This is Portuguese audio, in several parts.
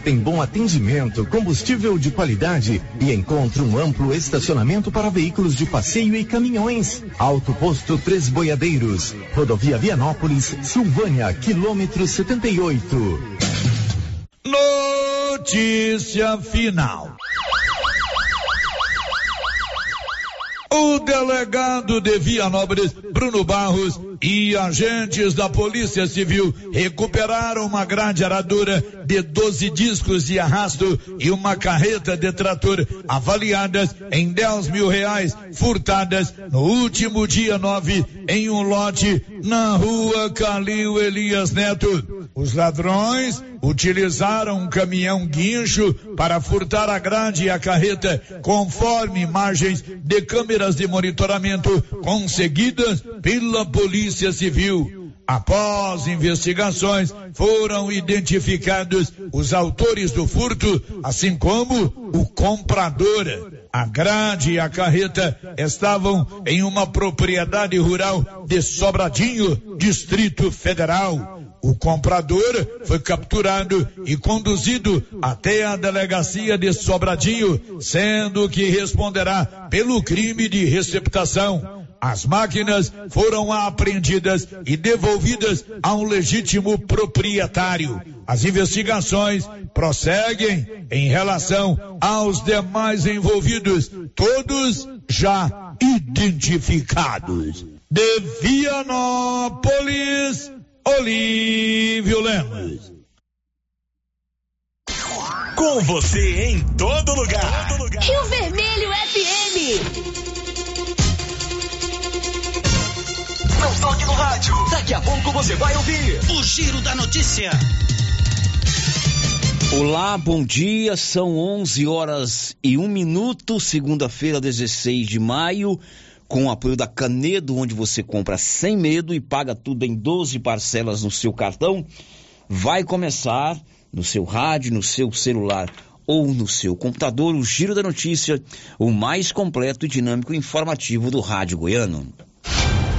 Tem bom atendimento, combustível de qualidade e encontra um amplo estacionamento para veículos de passeio e caminhões. Alto Posto Três Boiadeiros, Rodovia Vianópolis, Silvânia, quilômetro 78. Notícia final. O delegado de Vianópolis, Bruno Barros, e agentes da Polícia Civil recuperaram uma grande aradura de 12 discos de arrasto e uma carreta de trator avaliadas em 10 mil reais, furtadas no último dia 9 em um lote na rua Calil Elias Neto. Os ladrões utilizaram um caminhão guincho para furtar a grade e a carreta, conforme imagens de câmeras de monitoramento conseguidas pela Polícia Civil. Após investigações, foram identificados os autores do furto, assim como o comprador. A grade e a carreta estavam em uma propriedade rural de Sobradinho, Distrito Federal. O comprador foi capturado e conduzido até a delegacia de Sobradinho, sendo que responderá pelo crime de receptação. As máquinas foram apreendidas e devolvidas a um legítimo proprietário. As investigações prosseguem em relação aos demais envolvidos, todos já identificados. De Vianópolis, Olívio Lemos. Com você em todo lugar. Rio Vermelho FM. Não toque no rádio. Daqui a pouco você vai ouvir o Giro da Notícia. Olá, bom dia. São 11 horas e um minuto, segunda-feira, 16 de maio com o apoio da Canedo, onde você compra sem medo e paga tudo em 12 parcelas no seu cartão, vai começar no seu rádio, no seu celular ou no seu computador o Giro da Notícia, o mais completo e dinâmico informativo do rádio goiano.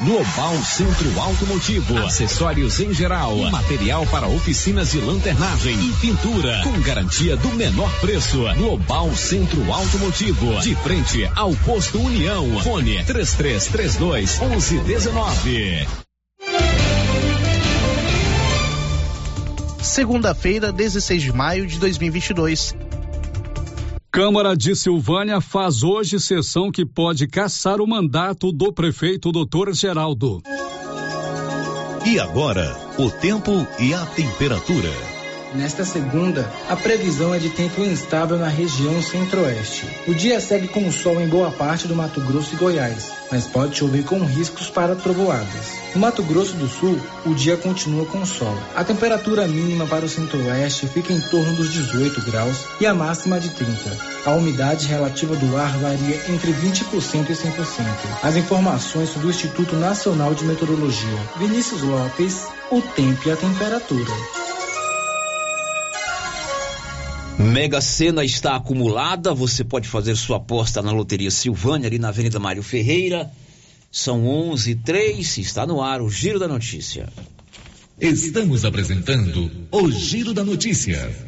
Global Centro Automotivo, acessórios em geral, material para oficinas de lanternagem e pintura, com garantia do menor preço. Global Centro Automotivo, de frente ao posto União. Fone 3332 1119. Segunda-feira, 16 de maio de 2022. Câmara de Silvânia faz hoje sessão que pode caçar o mandato do prefeito Dr. Geraldo. E agora, o tempo e a temperatura. Nesta segunda, a previsão é de tempo instável na região centro-oeste. O dia segue com sol em boa parte do Mato Grosso e Goiás, mas pode chover com riscos para trovoadas. No Mato Grosso do Sul, o dia continua com sol. A temperatura mínima para o centro-oeste fica em torno dos 18 graus e a máxima de 30. A umidade relativa do ar varia entre 20% e 100%. As informações do Instituto Nacional de Meteorologia. Vinícius Lopes, o tempo e a temperatura. Mega Sena está acumulada, você pode fazer sua aposta na Loteria Silvânia, ali na Avenida Mário Ferreira. São 11 h 03 está no ar o Giro da Notícia. Estamos apresentando o Giro da Notícia.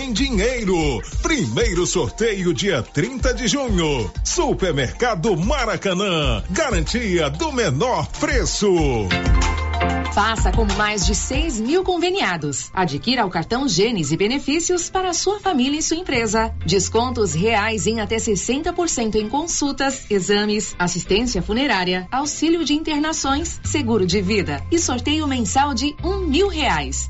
em dinheiro. Primeiro sorteio dia 30 de junho. Supermercado Maracanã. Garantia do menor preço. Faça como mais de 6 mil conveniados. Adquira o cartão Gênesis e benefícios para sua família e sua empresa. Descontos reais em até 60% em consultas, exames, assistência funerária, auxílio de internações, seguro de vida e sorteio mensal de um mil reais.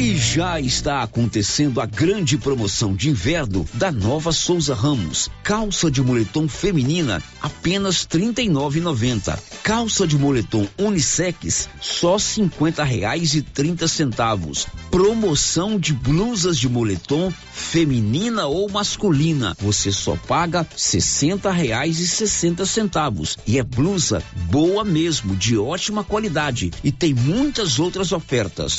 E já está acontecendo a grande promoção de inverno da Nova Souza Ramos. Calça de moletom feminina apenas R$ 39,90. Calça de moletom unissex só 50 reais e 30 centavos. Promoção de blusas de moletom feminina ou masculina. Você só paga 60 reais e 60 centavos. E é blusa boa mesmo, de ótima qualidade. E tem muitas outras ofertas.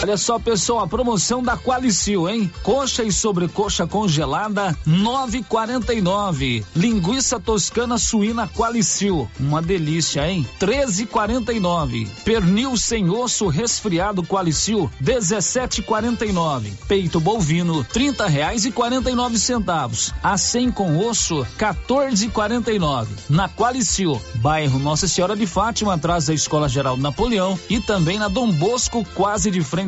Olha só, pessoal, a promoção da Qualicil, hein? Coxa e sobrecoxa congelada, 9,49. Linguiça toscana suína Qualicil, uma delícia, hein? 13,49. Pernil sem osso resfriado Qualicil, 17,49. Peito bovino, 30 reais e 49 centavos. A 100 com osso, 14,49. Na Qualicil, bairro Nossa Senhora de Fátima, atrás da Escola Geral Napoleão e também na Dom Bosco, quase de frente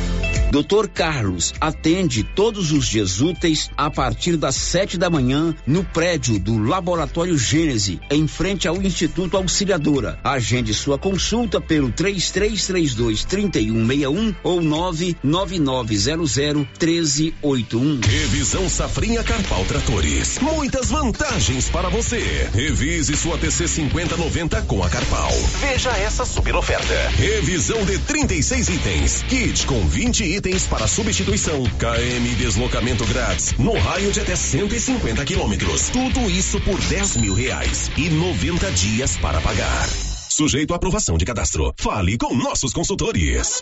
Doutor Carlos atende todos os dias úteis a partir das sete da manhã no prédio do Laboratório Gênese, em frente ao Instituto Auxiliadora. Agende sua consulta pelo 3332 3161 ou 99900 1381. Revisão Safrinha Carpal Tratores. Muitas vantagens para você. Revise sua TC 5090 com a Carpal. Veja essa super oferta. Revisão de 36 itens. Kit com 20 itens itens para substituição. KM deslocamento grátis no raio de até 150 quilômetros. Tudo isso por 10 mil reais e 90 dias para pagar. Sujeito à aprovação de cadastro. Fale com nossos consultores.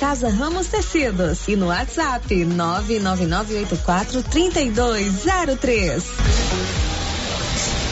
Casa Ramos Tecidos e no WhatsApp 999843203.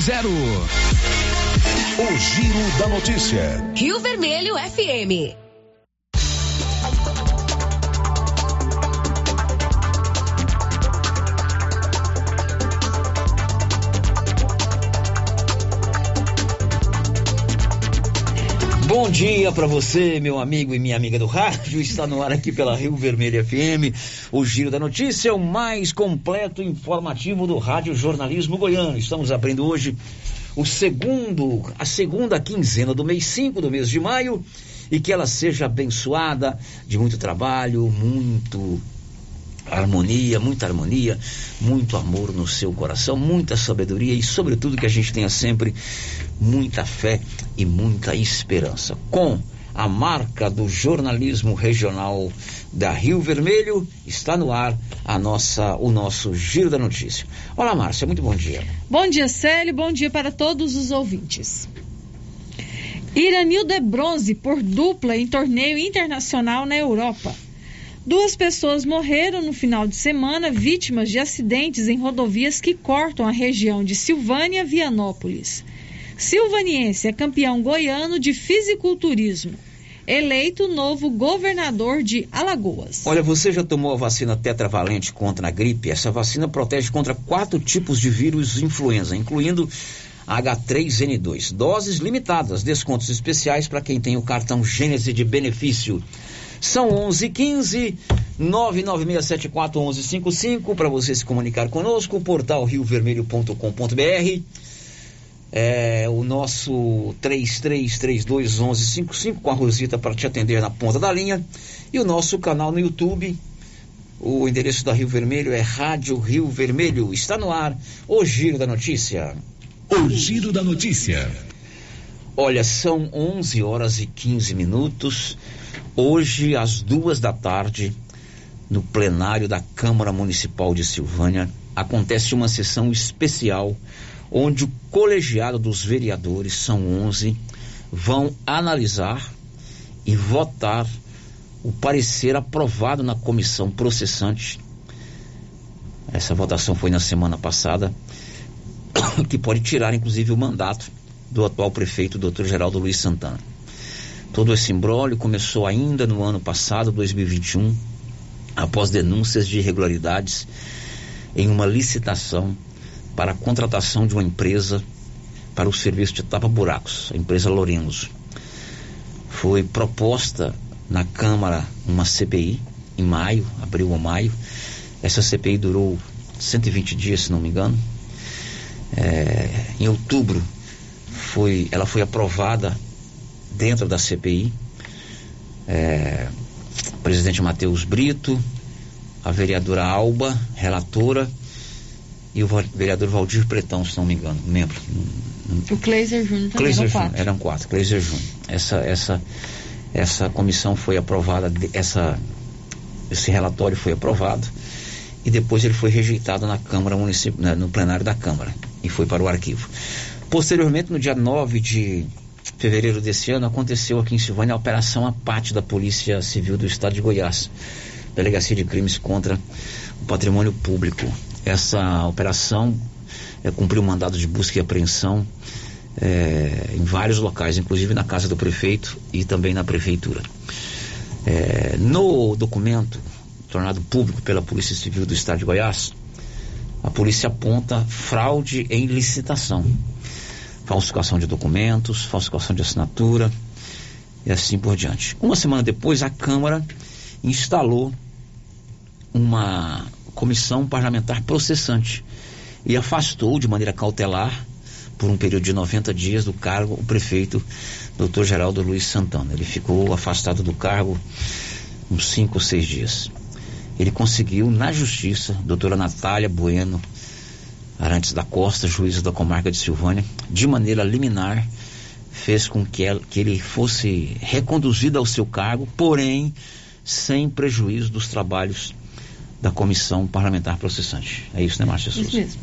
zero. O Giro da Notícia. Rio Vermelho FM. Bom dia para você, meu amigo e minha amiga do rádio. Está no ar aqui pela Rio Vermelho FM. O Giro da Notícia é o mais completo informativo do Rádio Jornalismo Goiano. Estamos abrindo hoje o segundo, a segunda quinzena do mês 5 do mês de maio e que ela seja abençoada de muito trabalho, muito harmonia, muita harmonia, muito amor no seu coração, muita sabedoria e, sobretudo, que a gente tenha sempre muita fé e muita esperança. Com a marca do jornalismo regional da Rio Vermelho, está no ar a nossa, o nosso Giro da Notícia. Olá, Márcia, muito bom dia. Bom dia, Célio, bom dia para todos os ouvintes. Iranildo é bronze por dupla em torneio internacional na Europa. Duas pessoas morreram no final de semana vítimas de acidentes em rodovias que cortam a região de Silvânia Vianópolis. Silvaniense é campeão goiano de fisiculturismo. Eleito novo governador de Alagoas. Olha, você já tomou a vacina tetravalente contra a gripe? Essa vacina protege contra quatro tipos de vírus influenza, incluindo H3N2. Doses limitadas, descontos especiais para quem tem o cartão Gênese de benefício. São 11:15 996741155 para você se comunicar conosco, portal riovermelho.com.br. É, o nosso 33321155 com a Rosita para te atender na ponta da linha e o nosso canal no YouTube. O endereço da Rio Vermelho é Rádio Rio Vermelho. Está no ar o Giro da Notícia. O Giro da Notícia. Olha, são 11 horas e 15 minutos. Hoje, às duas da tarde, no plenário da Câmara Municipal de Silvânia, acontece uma sessão especial onde o colegiado dos vereadores, são 11, vão analisar e votar o parecer aprovado na comissão processante. Essa votação foi na semana passada que pode tirar, inclusive, o mandato do atual prefeito, doutor Geraldo Luiz Santana. Todo esse imbróglio começou ainda no ano passado, 2021, após denúncias de irregularidades em uma licitação para a contratação de uma empresa para o serviço de tapa-buracos, a empresa Lorenzo. Foi proposta na Câmara uma CPI em maio, abril ou maio. Essa CPI durou 120 dias, se não me engano. É, em outubro foi, ela foi aprovada dentro da CPI. É, o presidente Matheus Brito, a vereadora Alba, relatora, e o vereador Valdir Pretão, se não me engano, membro. O Kleiser Júnior também Kleiser eram quatro. eram quatro, Kleiser Júnior. Essa, essa, essa comissão foi aprovada, essa, esse relatório foi aprovado e depois ele foi rejeitado na Câmara Municipal, no plenário da Câmara e foi para o arquivo. Posteriormente, no dia 9 de fevereiro desse ano, aconteceu aqui em Silvânia a Operação Apate da Polícia Civil do Estado de Goiás, Delegacia de Crimes contra o Patrimônio Público. Essa operação é, cumpriu mandado de busca e apreensão é, em vários locais, inclusive na casa do prefeito e também na prefeitura. É, no documento tornado público pela Polícia Civil do Estado de Goiás, a polícia aponta fraude em licitação, falsificação de documentos, falsificação de assinatura e assim por diante. Uma semana depois, a Câmara instalou uma comissão parlamentar processante e afastou de maneira cautelar, por um período de 90 dias, do cargo o prefeito Dr. Geraldo Luiz Santana. Ele ficou afastado do cargo uns cinco ou seis dias. Ele conseguiu, na justiça, doutora Natália Bueno Arantes da Costa, juíza da comarca de Silvânia, de maneira liminar, fez com que, ela, que ele fosse reconduzido ao seu cargo, porém sem prejuízo dos trabalhos da comissão parlamentar processante. É isso, né, Márcia Souza? Isso mesmo.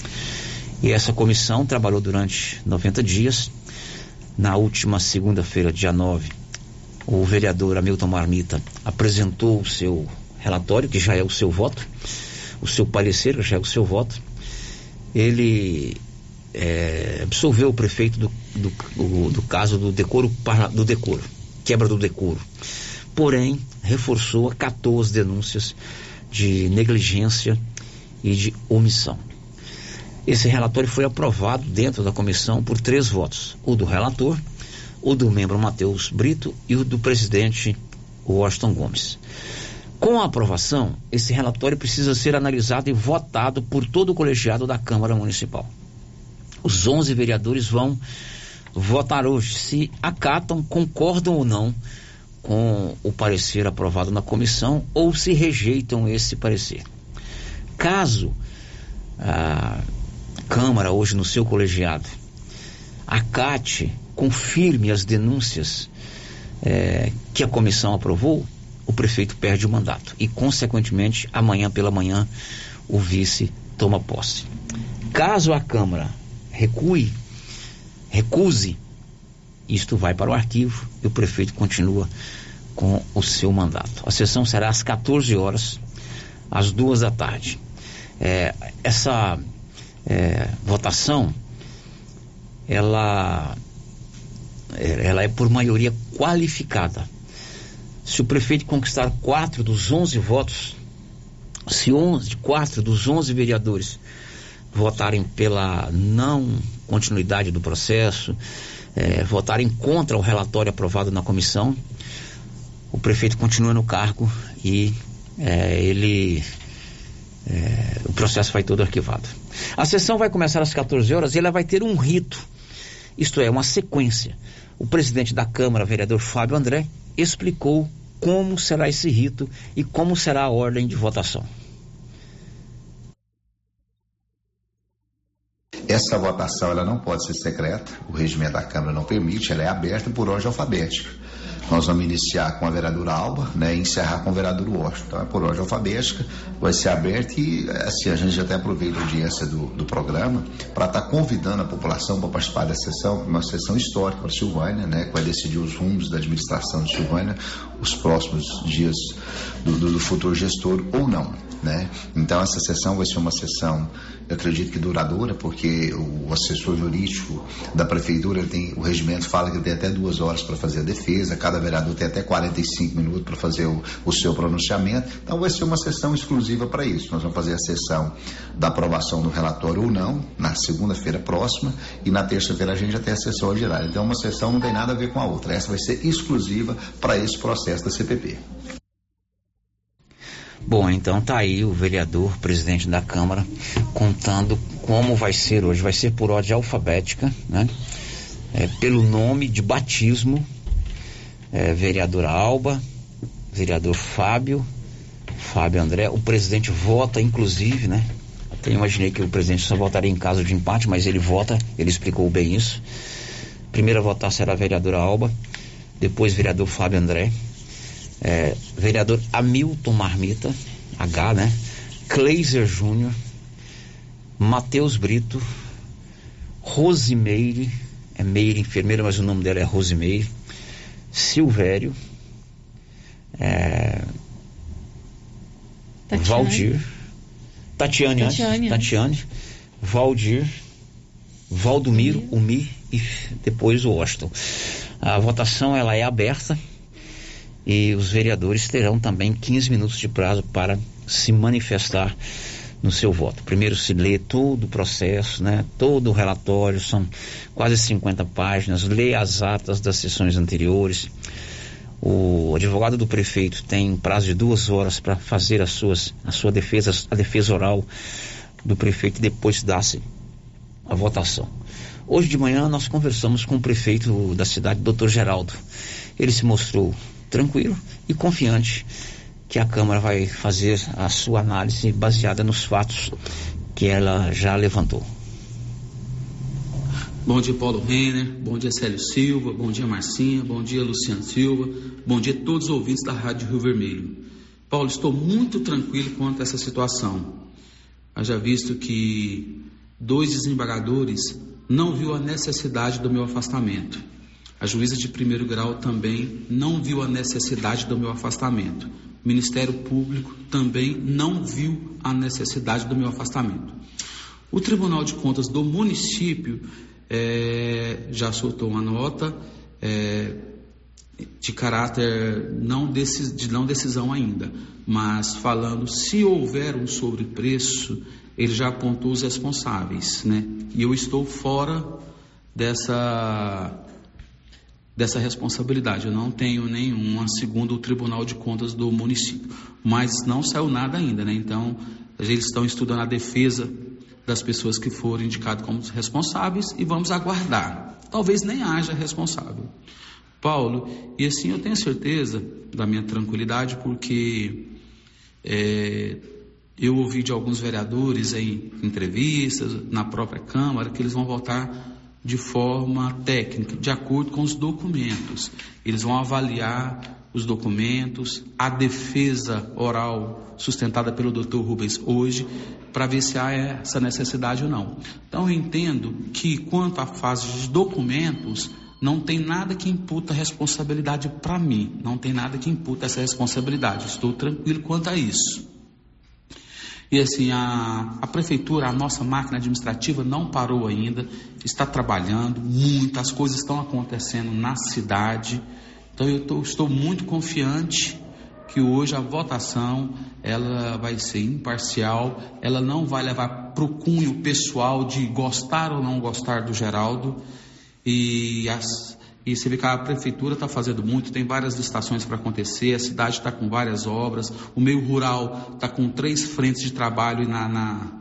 E essa comissão trabalhou durante 90 dias. Na última segunda-feira, dia 9, o vereador Hamilton Marmita apresentou o seu relatório, que já é o seu voto, o seu parecer, que já é o seu voto. Ele é, absolveu o prefeito do, do, do, do caso do decoro, do decoro, quebra do decoro. Porém, reforçou, acatou as denúncias de negligência e de omissão. Esse relatório foi aprovado dentro da comissão por três votos: o do relator, o do membro Matheus Brito e o do presidente Washington Gomes. Com a aprovação, esse relatório precisa ser analisado e votado por todo o colegiado da Câmara Municipal. Os 11 vereadores vão votar hoje se acatam, concordam ou não com o parecer aprovado na comissão ou se rejeitam esse parecer. Caso a Câmara, hoje no seu colegiado, acate, confirme as denúncias é, que a comissão aprovou, o prefeito perde o mandato e, consequentemente, amanhã pela manhã, o vice toma posse. Caso a Câmara recue, recuse, isto vai para o arquivo e o prefeito continua com o seu mandato. A sessão será às 14 horas, às duas da tarde. É, essa é, votação, ela, ela é por maioria qualificada. Se o prefeito conquistar quatro dos 11 votos, se 11, quatro dos 11 vereadores votarem pela não continuidade do processo, é, votarem contra o relatório aprovado na comissão, o prefeito continua no cargo e é, ele é, o processo vai todo arquivado. A sessão vai começar às 14 horas e ela vai ter um rito, isto é, uma sequência. O presidente da Câmara, vereador Fábio André, explicou como será esse rito e como será a ordem de votação. Essa votação ela não pode ser secreta, o regimento da Câmara não permite, ela é aberta por ordem alfabética. Nós vamos iniciar com a vereadora Alba né, e encerrar com o vereador Washington. Então é por ordem alfabética, vai ser aberto e assim, a gente até aproveita a audiência do, do programa para estar tá convidando a população para participar da sessão, uma sessão histórica para Silvânia, né, que vai decidir os rumos da administração de Silvânia, os próximos dias do, do, do futuro gestor ou não. Né? Então essa sessão vai ser uma sessão, eu acredito que duradoura, porque o assessor jurídico da prefeitura tem, o regimento fala que tem até duas horas para fazer a defesa, cada vereador tem até 45 minutos para fazer o, o, seu pronunciamento. Então vai ser uma sessão exclusiva para isso. Nós vamos fazer a sessão da aprovação do relatório ou não, na segunda-feira próxima, e na terça-feira a gente já tem a sessão ordinária. Então uma sessão não tem nada a ver com a outra. Essa vai ser exclusiva para esse processo da CPP. Bom, então tá aí o vereador, presidente da Câmara, contando como vai ser hoje. Vai ser por ordem alfabética, né? É, pelo nome de batismo, é, vereadora Alba, vereador Fábio, Fábio André. O presidente vota, inclusive, né? Até imaginei que o presidente só votaria em caso de empate, mas ele vota, ele explicou bem isso. Primeira a votar será a vereadora Alba, depois vereador Fábio André, é, vereador Hamilton Marmita, H, né? Kleiser Júnior, Matheus Brito, Rosimeire, é Meire enfermeira, mas o nome dela é Rosimeire, Silvério, é, Tatiane. Valdir, Tatiane, Tatiane Tatiane, Valdir, Valdomiro, o Mi e depois o Washington. A votação ela é aberta e os vereadores terão também 15 minutos de prazo para se manifestar no seu voto. Primeiro se lê todo o processo, né? Todo o relatório, são quase 50 páginas, lê as atas das sessões anteriores. O advogado do prefeito tem prazo de duas horas para fazer as suas, a sua defesa, a defesa oral do prefeito e depois dá-se a votação. Hoje de manhã nós conversamos com o prefeito da cidade, doutor Geraldo. Ele se mostrou tranquilo e confiante que a Câmara vai fazer a sua análise baseada nos fatos que ela já levantou. Bom dia, Paulo Renner. Bom dia, Célio Silva. Bom dia, Marcinha. Bom dia, Luciano Silva. Bom dia a todos os ouvintes da Rádio Rio Vermelho. Paulo, estou muito tranquilo quanto a essa situação. Haja visto que dois desembargadores não viu a necessidade do meu afastamento. A juíza de primeiro grau também não viu a necessidade do meu afastamento. O Ministério Público também não viu a necessidade do meu afastamento. O Tribunal de Contas do município é, já soltou uma nota é, de caráter não decis, de não decisão ainda, mas falando se houver um sobrepreço, ele já apontou os responsáveis, né? E eu estou fora dessa dessa responsabilidade. Eu não tenho nenhuma, segundo o Tribunal de Contas do município. Mas não saiu nada ainda, né? Então, eles estão estudando a defesa das pessoas que foram indicadas como responsáveis e vamos aguardar. Talvez nem haja responsável. Paulo, e assim eu tenho certeza da minha tranquilidade, porque é, eu ouvi de alguns vereadores em entrevistas, na própria Câmara, que eles vão votar de forma técnica, de acordo com os documentos. Eles vão avaliar os documentos, a defesa oral sustentada pelo Dr. Rubens hoje, para ver se há essa necessidade ou não. Então eu entendo que quanto à fase de documentos, não tem nada que imputa responsabilidade para mim, não tem nada que imputa essa responsabilidade. Estou tranquilo quanto a isso. E assim, a, a prefeitura, a nossa máquina administrativa não parou ainda, está trabalhando, muitas coisas estão acontecendo na cidade. Então eu tô, estou muito confiante que hoje a votação ela vai ser imparcial, ela não vai levar para o cunho pessoal de gostar ou não gostar do Geraldo. E as, e você vê que a prefeitura está fazendo muito, tem várias licitações para acontecer, a cidade está com várias obras, o meio rural está com três frentes de trabalho na, na,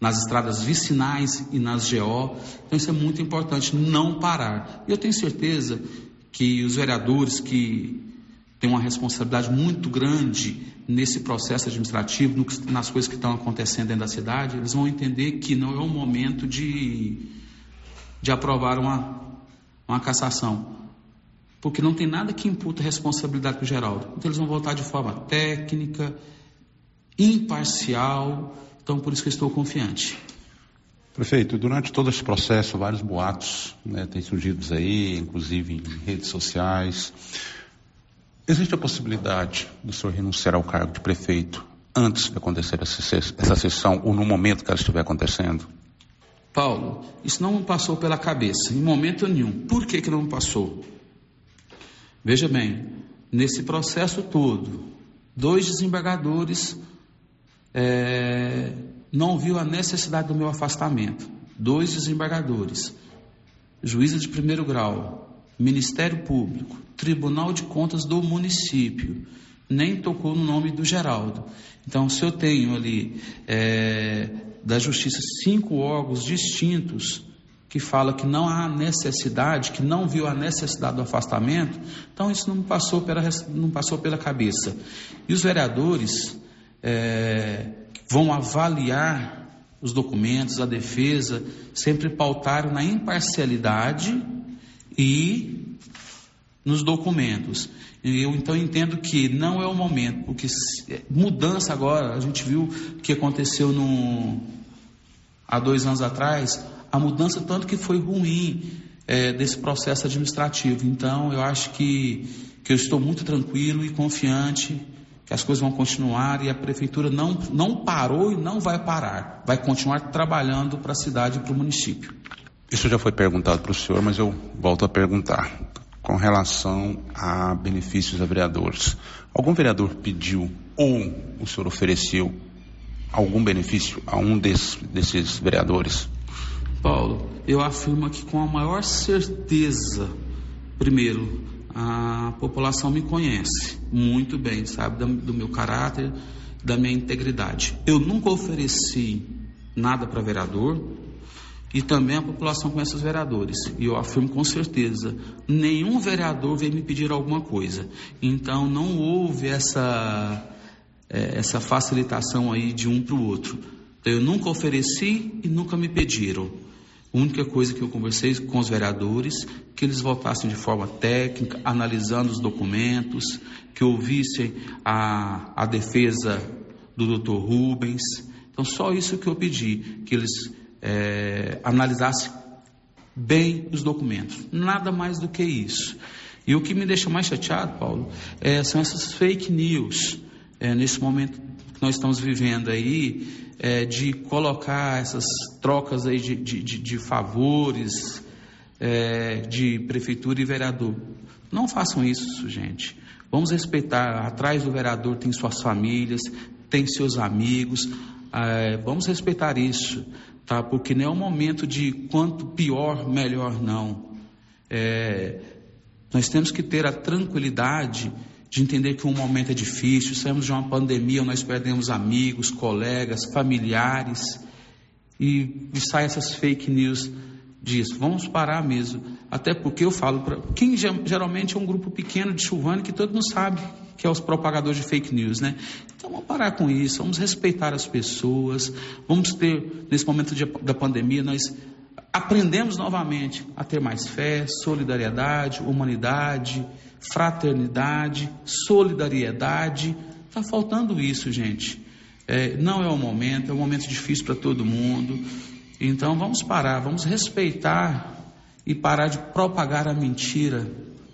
nas estradas vicinais e nas GO. Então isso é muito importante, não parar. E eu tenho certeza que os vereadores que têm uma responsabilidade muito grande nesse processo administrativo, no, nas coisas que estão acontecendo dentro da cidade, eles vão entender que não é o momento de, de aprovar uma uma cassação. Porque não tem nada que imputa responsabilidade para o Geraldo. Então eles vão votar de forma técnica, imparcial. Então por isso que eu estou confiante. Prefeito, durante todo esse processo, vários boatos né, têm surgido aí, inclusive em redes sociais. Existe a possibilidade do senhor renunciar ao cargo de prefeito antes de acontecer essa sessão ou no momento que ela estiver acontecendo? Paulo, isso não passou pela cabeça, em momento nenhum. Por que, que não passou? Veja bem, nesse processo todo, dois desembargadores é, não viu a necessidade do meu afastamento. Dois desembargadores, juíza de primeiro grau, Ministério Público, Tribunal de Contas do município, nem tocou no nome do Geraldo. Então, se eu tenho ali é, da Justiça cinco órgãos distintos que fala que não há necessidade, que não viu a necessidade do afastamento, então isso não passou pela, não passou pela cabeça. E os vereadores é, vão avaliar os documentos, a defesa, sempre pautaram na imparcialidade e nos documentos. Eu então entendo que não é o momento, porque é, mudança agora, a gente viu o que aconteceu no, há dois anos atrás, a mudança tanto que foi ruim é, desse processo administrativo. Então eu acho que, que eu estou muito tranquilo e confiante que as coisas vão continuar e a prefeitura não, não parou e não vai parar. Vai continuar trabalhando para a cidade e para o município. Isso já foi perguntado para o senhor, mas eu volto a perguntar com relação a benefícios a vereadores. Algum vereador pediu ou o senhor ofereceu algum benefício a um desses, desses vereadores? Paulo, eu afirmo aqui com a maior certeza. Primeiro, a população me conhece muito bem, sabe do meu caráter, da minha integridade. Eu nunca ofereci nada para vereador, e também a população conhece os vereadores. E eu afirmo com certeza: nenhum vereador veio me pedir alguma coisa. Então não houve essa, é, essa facilitação aí de um para o outro. Eu nunca ofereci e nunca me pediram. A única coisa que eu conversei com os vereadores, que eles votassem de forma técnica, analisando os documentos, que ouvissem a, a defesa do Dr. Rubens. Então, só isso que eu pedi, que eles é, analisasse bem os documentos. Nada mais do que isso. E o que me deixa mais chateado, Paulo, é, são essas fake news, é, nesse momento que nós estamos vivendo aí, é, de colocar essas trocas aí de, de, de, de favores é, de prefeitura e vereador. Não façam isso, gente. Vamos respeitar. Atrás do vereador tem suas famílias, tem seus amigos. É, vamos respeitar isso tá? Porque não é o momento de quanto pior, melhor não. É, nós temos que ter a tranquilidade de entender que um momento é difícil, saímos de uma pandemia, nós perdemos amigos, colegas, familiares, e, e sai essas fake news disso. Vamos parar mesmo. Até porque eu falo para quem geralmente é um grupo pequeno de Silvânia que todo mundo sabe que é os propagadores de fake news, né? Então vamos parar com isso, vamos respeitar as pessoas, vamos ter, nesse momento de, da pandemia, nós aprendemos novamente a ter mais fé, solidariedade, humanidade, fraternidade, solidariedade. Está faltando isso, gente. É, não é o momento, é um momento difícil para todo mundo. Então vamos parar, vamos respeitar e parar de propagar a mentira,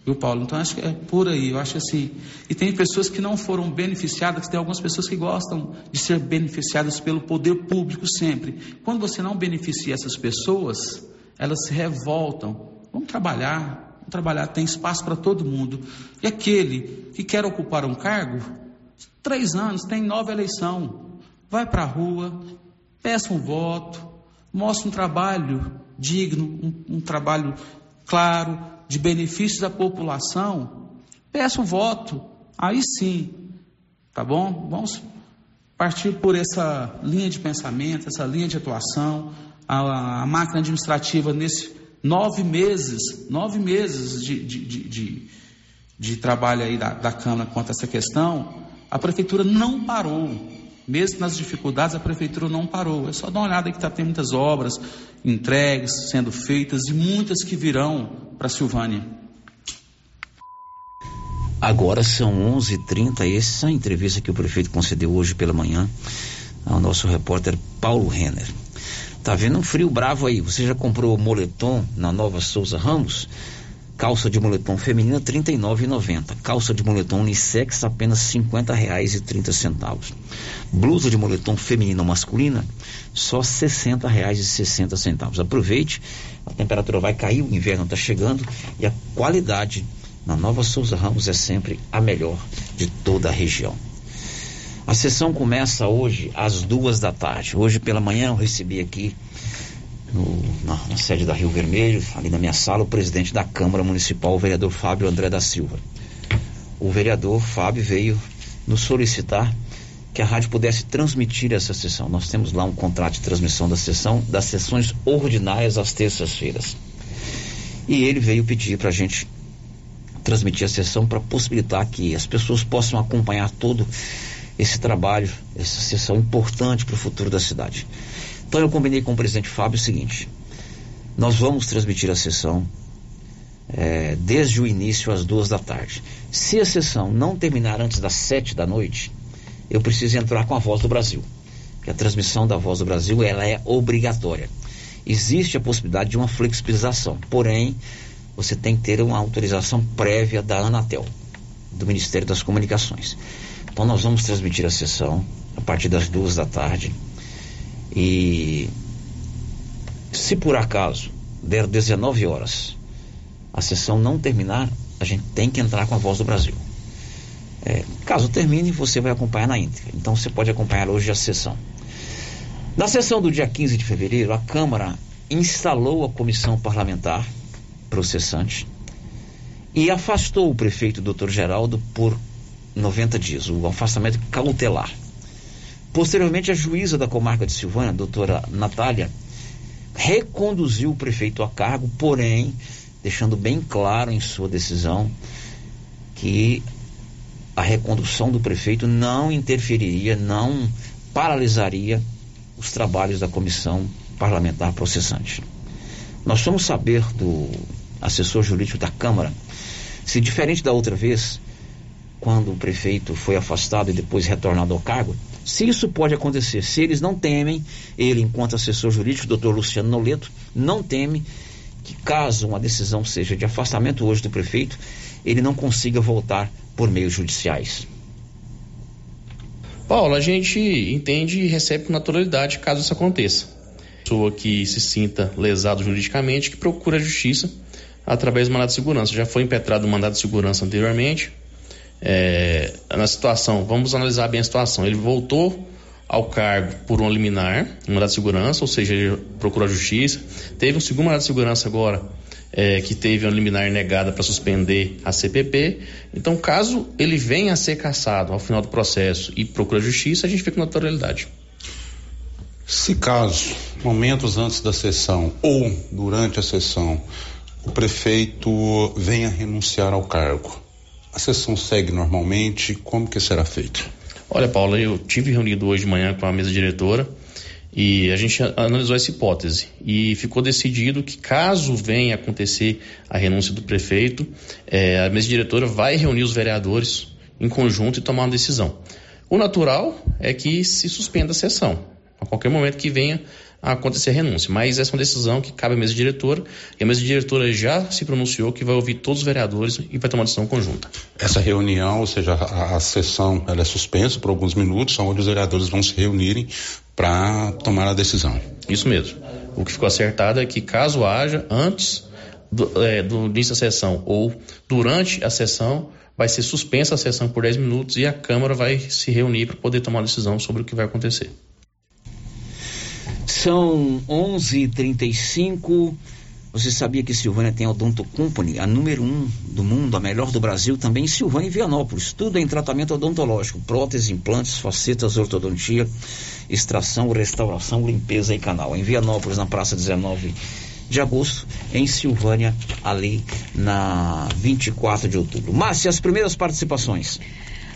viu, Paulo? Então acho que é por aí, eu acho assim. E tem pessoas que não foram beneficiadas, tem algumas pessoas que gostam de ser beneficiadas pelo poder público sempre. Quando você não beneficia essas pessoas, elas se revoltam. Vamos trabalhar, vamos trabalhar, tem espaço para todo mundo. E aquele que quer ocupar um cargo, três anos, tem nova eleição. Vai para a rua, peça um voto, mostra um trabalho digno, um, um trabalho claro, de benefícios à população, peça um voto. Aí sim, tá bom? Vamos partir por essa linha de pensamento, essa linha de atuação. A, a máquina administrativa, nesses nove meses, nove meses de, de, de, de, de trabalho aí da, da Câmara quanto a essa questão, a Prefeitura não parou. Mesmo nas dificuldades, a prefeitura não parou. É só dar uma olhada que tá, tem muitas obras entregues, sendo feitas e muitas que virão para Silvânia. Agora são 11:30 h 30 essa é a entrevista que o prefeito concedeu hoje pela manhã ao nosso repórter Paulo Renner. Tá vendo um frio bravo aí? Você já comprou moletom na Nova Souza Ramos? Calça de moletom feminina R$ 39,90. Calça de moletom unissex apenas R$ 50,30. Blusa de moletom feminina ou masculina só R$ 60,60. Aproveite, a temperatura vai cair, o inverno está chegando e a qualidade na Nova Souza Ramos é sempre a melhor de toda a região. A sessão começa hoje às duas da tarde. Hoje pela manhã eu recebi aqui no, na, na, sede da Rio Vermelho, ali na minha sala, o presidente da Câmara Municipal, o vereador Fábio André da Silva. O vereador Fábio veio nos solicitar que a rádio pudesse transmitir essa sessão. Nós temos lá um contrato de transmissão da sessão, das sessões ordinárias às terças-feiras. E ele veio pedir para a gente transmitir a sessão para possibilitar que as pessoas possam acompanhar todo esse trabalho, essa sessão importante para o futuro da cidade. Então eu combinei com o presidente Fábio o seguinte: nós vamos transmitir a sessão é, desde o início às duas da tarde. Se a sessão não terminar antes das sete da noite, eu preciso entrar com a Voz do Brasil. Que a transmissão da Voz do Brasil ela é obrigatória. Existe a possibilidade de uma flexibilização, porém você tem que ter uma autorização prévia da Anatel, do Ministério das Comunicações. Então nós vamos transmitir a sessão a partir das duas da tarde e se por acaso der 19 horas, a sessão não terminar, a gente tem que entrar com a voz do Brasil. É, caso termine, você vai acompanhar na íntegra. Então você pode acompanhar hoje a sessão. Na sessão do dia 15 de fevereiro, a Câmara instalou a comissão parlamentar processante e afastou o prefeito Dr. Geraldo por 90 dias, o afastamento cautelar. Posteriormente, a juíza da comarca de Silvânia, doutora Natália, reconduziu o prefeito a cargo, porém, deixando bem claro em sua decisão que a recondução do prefeito não interferiria, não paralisaria os trabalhos da comissão parlamentar processante. Nós vamos saber do assessor jurídico da Câmara se, diferente da outra vez, quando o prefeito foi afastado e depois retornado ao cargo, se isso pode acontecer, se eles não temem, ele, enquanto assessor jurídico, o doutor Luciano Noleto, não teme que caso uma decisão seja de afastamento hoje do prefeito, ele não consiga voltar por meios judiciais. Paulo, a gente entende e recebe com naturalidade caso isso aconteça. Pessoa que se sinta lesado juridicamente, que procura a justiça através do mandado de segurança. Já foi impetrado o mandado de segurança anteriormente, é, na situação, vamos analisar bem a situação. Ele voltou ao cargo por um liminar, um mandado de segurança, ou seja, ele procurou a justiça. Teve um segundo mandado de segurança agora, é, que teve uma liminar negada para suspender a CPP. Então, caso ele venha a ser cassado ao final do processo e procura a justiça, a gente fica na naturalidade. Se caso momentos antes da sessão ou durante a sessão, o prefeito venha renunciar ao cargo, a sessão segue normalmente? Como que será feito? Olha, Paula, eu tive reunido hoje de manhã com a mesa diretora e a gente analisou essa hipótese e ficou decidido que caso venha acontecer a renúncia do prefeito, é, a mesa diretora vai reunir os vereadores em conjunto e tomar uma decisão. O natural é que se suspenda a sessão. A qualquer momento que venha a acontecer a renúncia. Mas essa é uma decisão que cabe à mesa diretora e a mesa diretora já se pronunciou que vai ouvir todos os vereadores e vai tomar uma decisão conjunta. Essa reunião, ou seja, a, a sessão ela é suspensa por alguns minutos, onde os vereadores vão se reunirem para tomar a decisão. Isso mesmo. O que ficou acertado é que caso haja antes do, é, do início da sessão ou durante a sessão, vai ser suspensa a sessão por 10 minutos e a Câmara vai se reunir para poder tomar uma decisão sobre o que vai acontecer. São 11:35. Você sabia que Silvânia tem a Odonto Company, a número um do mundo, a melhor do Brasil, também em Silvânia e Vianópolis. Tudo em tratamento odontológico: próteses, implantes, facetas, ortodontia, extração, restauração, limpeza e canal. Em Vianópolis, na Praça 19 de agosto, em Silvânia, ali na 24 de outubro. Márcia, as primeiras participações.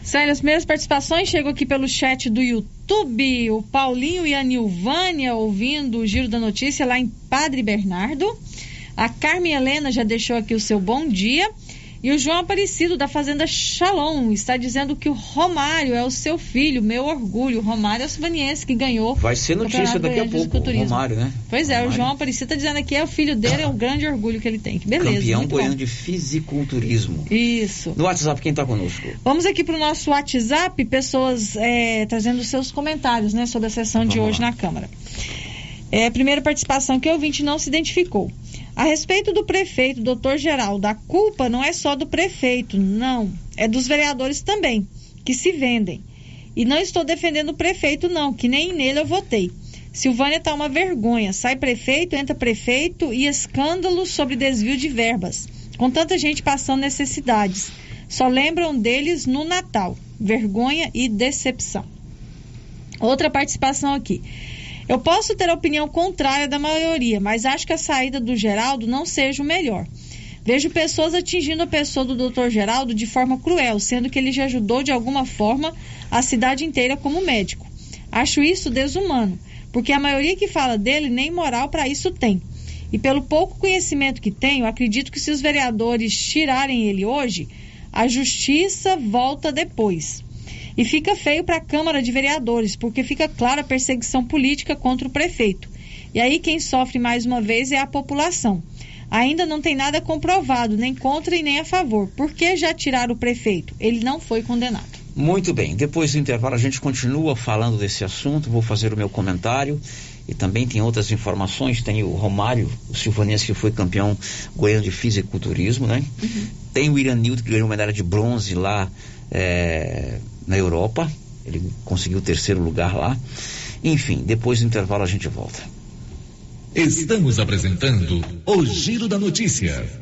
Célia, as primeiras participações chegam aqui pelo chat do YouTube. O Paulinho e a Nilvânia ouvindo o Giro da Notícia lá em Padre Bernardo. A Carmen Helena já deixou aqui o seu bom dia. E o João Aparecido, da Fazenda Shalom, está dizendo que o Romário é o seu filho, meu orgulho. O Romário é o silvaniense que ganhou. Vai ser notícia daqui a pouco, o Romário, né? Pois é, Romário. o João Aparecido está dizendo aqui é o filho dele, é o grande orgulho que ele tem. Que beleza. Campeão goiano de fisiculturismo. Isso. No WhatsApp, quem está conosco? Vamos aqui para o nosso WhatsApp, pessoas é, trazendo seus comentários né, sobre a sessão Vamos de hoje lá. na Câmara. É, primeira participação que o ouvinte não se identificou. A respeito do prefeito, doutor Geraldo, a culpa não é só do prefeito, não. É dos vereadores também, que se vendem. E não estou defendendo o prefeito, não, que nem nele eu votei. Silvânia está uma vergonha. Sai prefeito, entra prefeito e escândalos sobre desvio de verbas. Com tanta gente passando necessidades. Só lembram deles no Natal. Vergonha e decepção. Outra participação aqui. Eu posso ter a opinião contrária da maioria, mas acho que a saída do Geraldo não seja o melhor. Vejo pessoas atingindo a pessoa do Dr. Geraldo de forma cruel, sendo que ele já ajudou de alguma forma a cidade inteira como médico. Acho isso desumano, porque a maioria que fala dele nem moral para isso tem. E pelo pouco conhecimento que tenho, acredito que se os vereadores tirarem ele hoje, a justiça volta depois. E fica feio para a Câmara de Vereadores, porque fica clara a perseguição política contra o prefeito. E aí quem sofre mais uma vez é a população. Ainda não tem nada comprovado, nem contra e nem a favor. Por que já tiraram o prefeito? Ele não foi condenado. Muito bem, depois do intervalo a gente continua falando desse assunto, vou fazer o meu comentário e também tem outras informações, tem o Romário, o silvanense que foi campeão goiano de fisiculturismo, né? Uhum. Tem o Irã Nilton que ganhou medalha de bronze lá é, na Europa, ele conseguiu o terceiro lugar lá. Enfim, depois do intervalo a gente volta. Estamos apresentando o Giro da Notícia.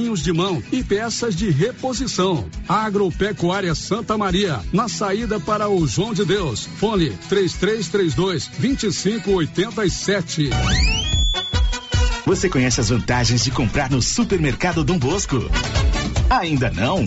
de mão e peças de reposição. Agropecuária Santa Maria, na saída para o João de Deus. Fone 3332 2587. Você conhece as vantagens de comprar no supermercado Dom Bosco? Ainda não?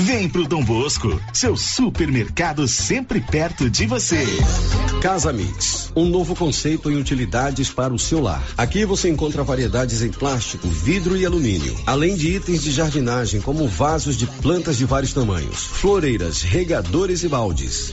Vem pro Dom Bosco, seu supermercado sempre perto de você. Casa Mix, um novo conceito em utilidades para o seu lar. Aqui você encontra variedades em plástico, vidro e alumínio, além de itens de jardinagem como vasos de plantas de vários tamanhos, floreiras, regadores e baldes.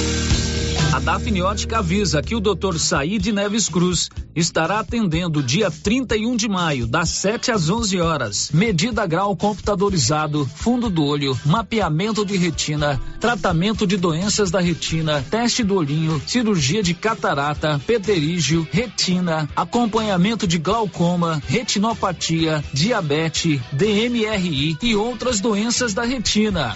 A Dafniótica avisa que o Dr. Said Neves Cruz estará atendendo dia 31 de maio, das 7 às 11 horas. Medida grau computadorizado, fundo do olho, mapeamento de retina, tratamento de doenças da retina, teste do olhinho, cirurgia de catarata, pterígio, retina, acompanhamento de glaucoma, retinopatia, diabetes, DMRI e outras doenças da retina.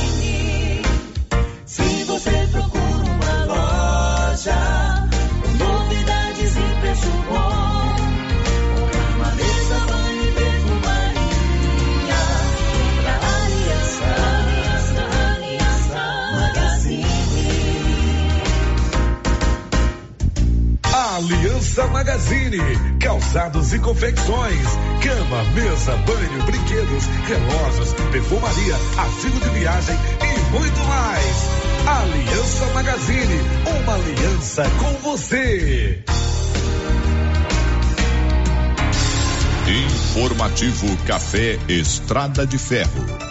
Aliança Magazine, calçados e confecções, cama, mesa, banho, brinquedos, relógios, perfumaria, artigo de viagem e muito mais. Aliança Magazine, uma aliança com você. Informativo Café Estrada de Ferro.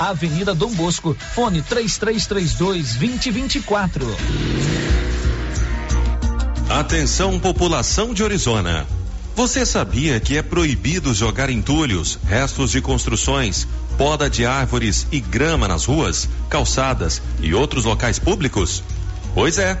Avenida Dom Bosco, fone 3332 2024. Atenção, população de Orizona. Você sabia que é proibido jogar entulhos, restos de construções, poda de árvores e grama nas ruas, calçadas e outros locais públicos? Pois é.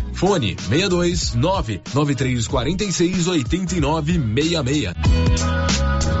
Fone 62 99346 8966.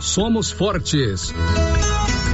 somos fortes.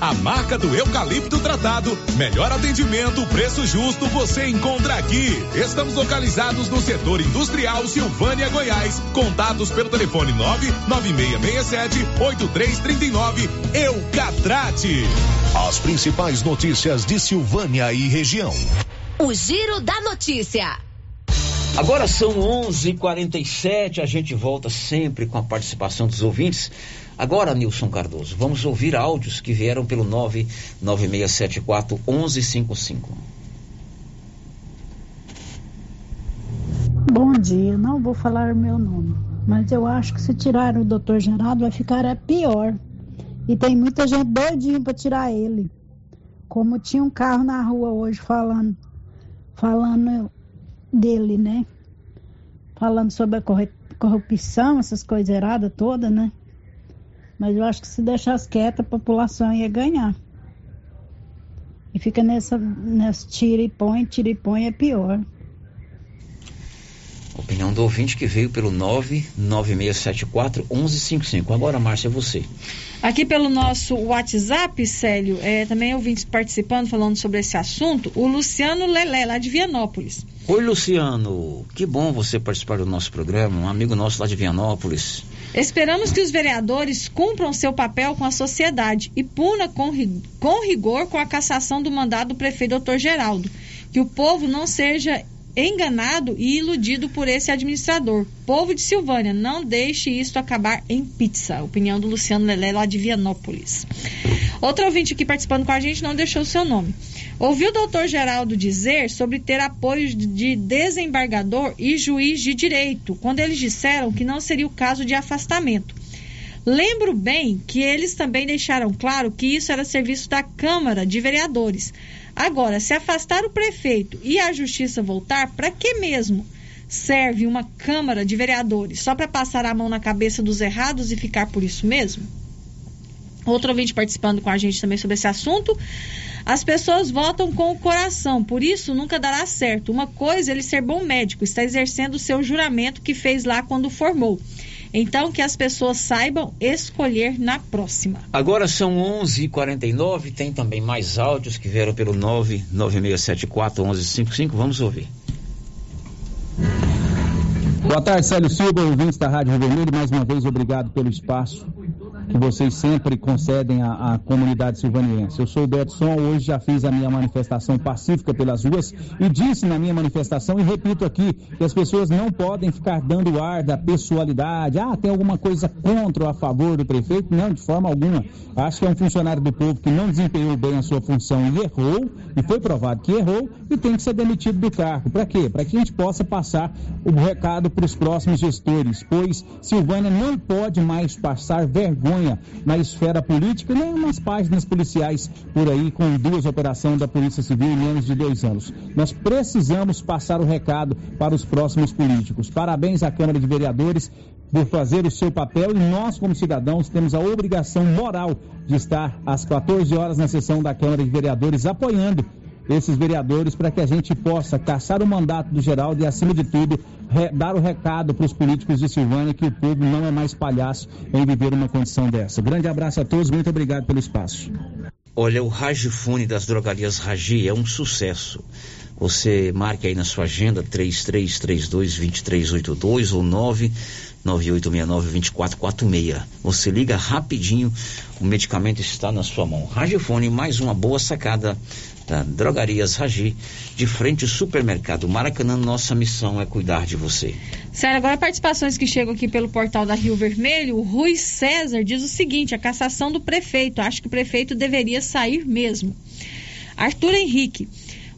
A marca do eucalipto tratado. Melhor atendimento, preço justo, você encontra aqui. Estamos localizados no setor industrial Silvânia, Goiás. Contatos pelo telefone 99667 8339. Eucatrate. As principais notícias de Silvânia e região. O Giro da Notícia. Agora são 11:47. A gente volta sempre com a participação dos ouvintes. Agora, Nilson Cardoso, vamos ouvir áudios que vieram pelo 99674 1155. Bom dia, não vou falar meu nome, mas eu acho que se tirar o doutor Geraldo vai ficar é pior. E tem muita gente doidinha para tirar ele. Como tinha um carro na rua hoje falando, falando dele, né? Falando sobre a corrupção, essas coisas erradas todas, né? Mas eu acho que se deixasse quieta, a população ia ganhar. E fica nessa, nessa tira e põe, tira e põe é pior. Opinião do ouvinte que veio pelo 99674 1155. Agora, Márcia, é você. Aqui pelo nosso WhatsApp, Célio, é, também ouvintes participando, falando sobre esse assunto, o Luciano Lelé, lá de Vianópolis. Oi, Luciano. Que bom você participar do nosso programa. Um amigo nosso lá de Vianópolis. Esperamos que os vereadores cumpram seu papel com a sociedade e puna com, com rigor com a cassação do mandato do prefeito Dr. Geraldo. Que o povo não seja enganado e iludido por esse administrador. Povo de Silvânia, não deixe isto acabar em pizza. Opinião do Luciano Lelé lá de Vianópolis. Outro ouvinte aqui participando com a gente não deixou o seu nome. Ouviu o doutor Geraldo dizer sobre ter apoio de desembargador e juiz de direito, quando eles disseram que não seria o caso de afastamento. Lembro bem que eles também deixaram claro que isso era serviço da Câmara de Vereadores. Agora, se afastar o prefeito e a justiça voltar, para que mesmo? Serve uma Câmara de Vereadores só para passar a mão na cabeça dos errados e ficar por isso mesmo? Outro ouvinte participando com a gente também sobre esse assunto. As pessoas votam com o coração, por isso nunca dará certo. Uma coisa é ele ser bom médico, está exercendo o seu juramento que fez lá quando formou. Então, que as pessoas saibam escolher na próxima. Agora são 11:49 h 49 tem também mais áudios que vieram pelo 99674-1155. Vamos ouvir. Boa tarde, Célio Silva, ouvintes da Rádio Rio Vermelho. Mais uma vez, obrigado pelo espaço que vocês sempre concedem à, à, comunidade silvaniense. Eu sou o Betson, hoje já fiz a minha manifestação pacífica pelas ruas e disse na minha manifestação, e repito aqui, que as pessoas não podem ficar dando ar da pessoalidade, ah, tem alguma coisa contra ou a favor do prefeito. Não, de forma alguma. Acho que é um funcionário do povo que não desempenhou bem a sua função e errou, e foi provado que errou, e tem que ser demitido do cargo. Para quê? Para que a gente possa passar o recado para os próximos gestores, pois Silvânia não pode mais passar vergonha na esfera política, nem nas páginas policiais por aí, com duas operações da Polícia Civil em menos de dois anos. Nós precisamos passar o recado para os próximos políticos. Parabéns à Câmara de Vereadores por fazer o seu papel e nós, como cidadãos, temos a obrigação moral de estar às 14 horas na sessão da Câmara de Vereadores apoiando esses vereadores para que a gente possa caçar o mandato do Geraldo e, acima de tudo, dar o recado para os políticos de Silvânia que o povo não é mais palhaço em viver uma condição dessa. Grande abraço a todos, muito obrigado pelo espaço. Olha, o Ragifone das drogarias Ragi é um sucesso. Você marque aí na sua agenda 3332-2382 ou 99869-2446. Você liga rapidinho, o medicamento está na sua mão. Ragifone, mais uma boa sacada da Drogarias Ragi, de frente ao supermercado Maracanã. Nossa missão é cuidar de você. Sério, agora participações que chegam aqui pelo portal da Rio Vermelho. O Rui César diz o seguinte: a cassação do prefeito. Acho que o prefeito deveria sair mesmo. Arthur Henrique.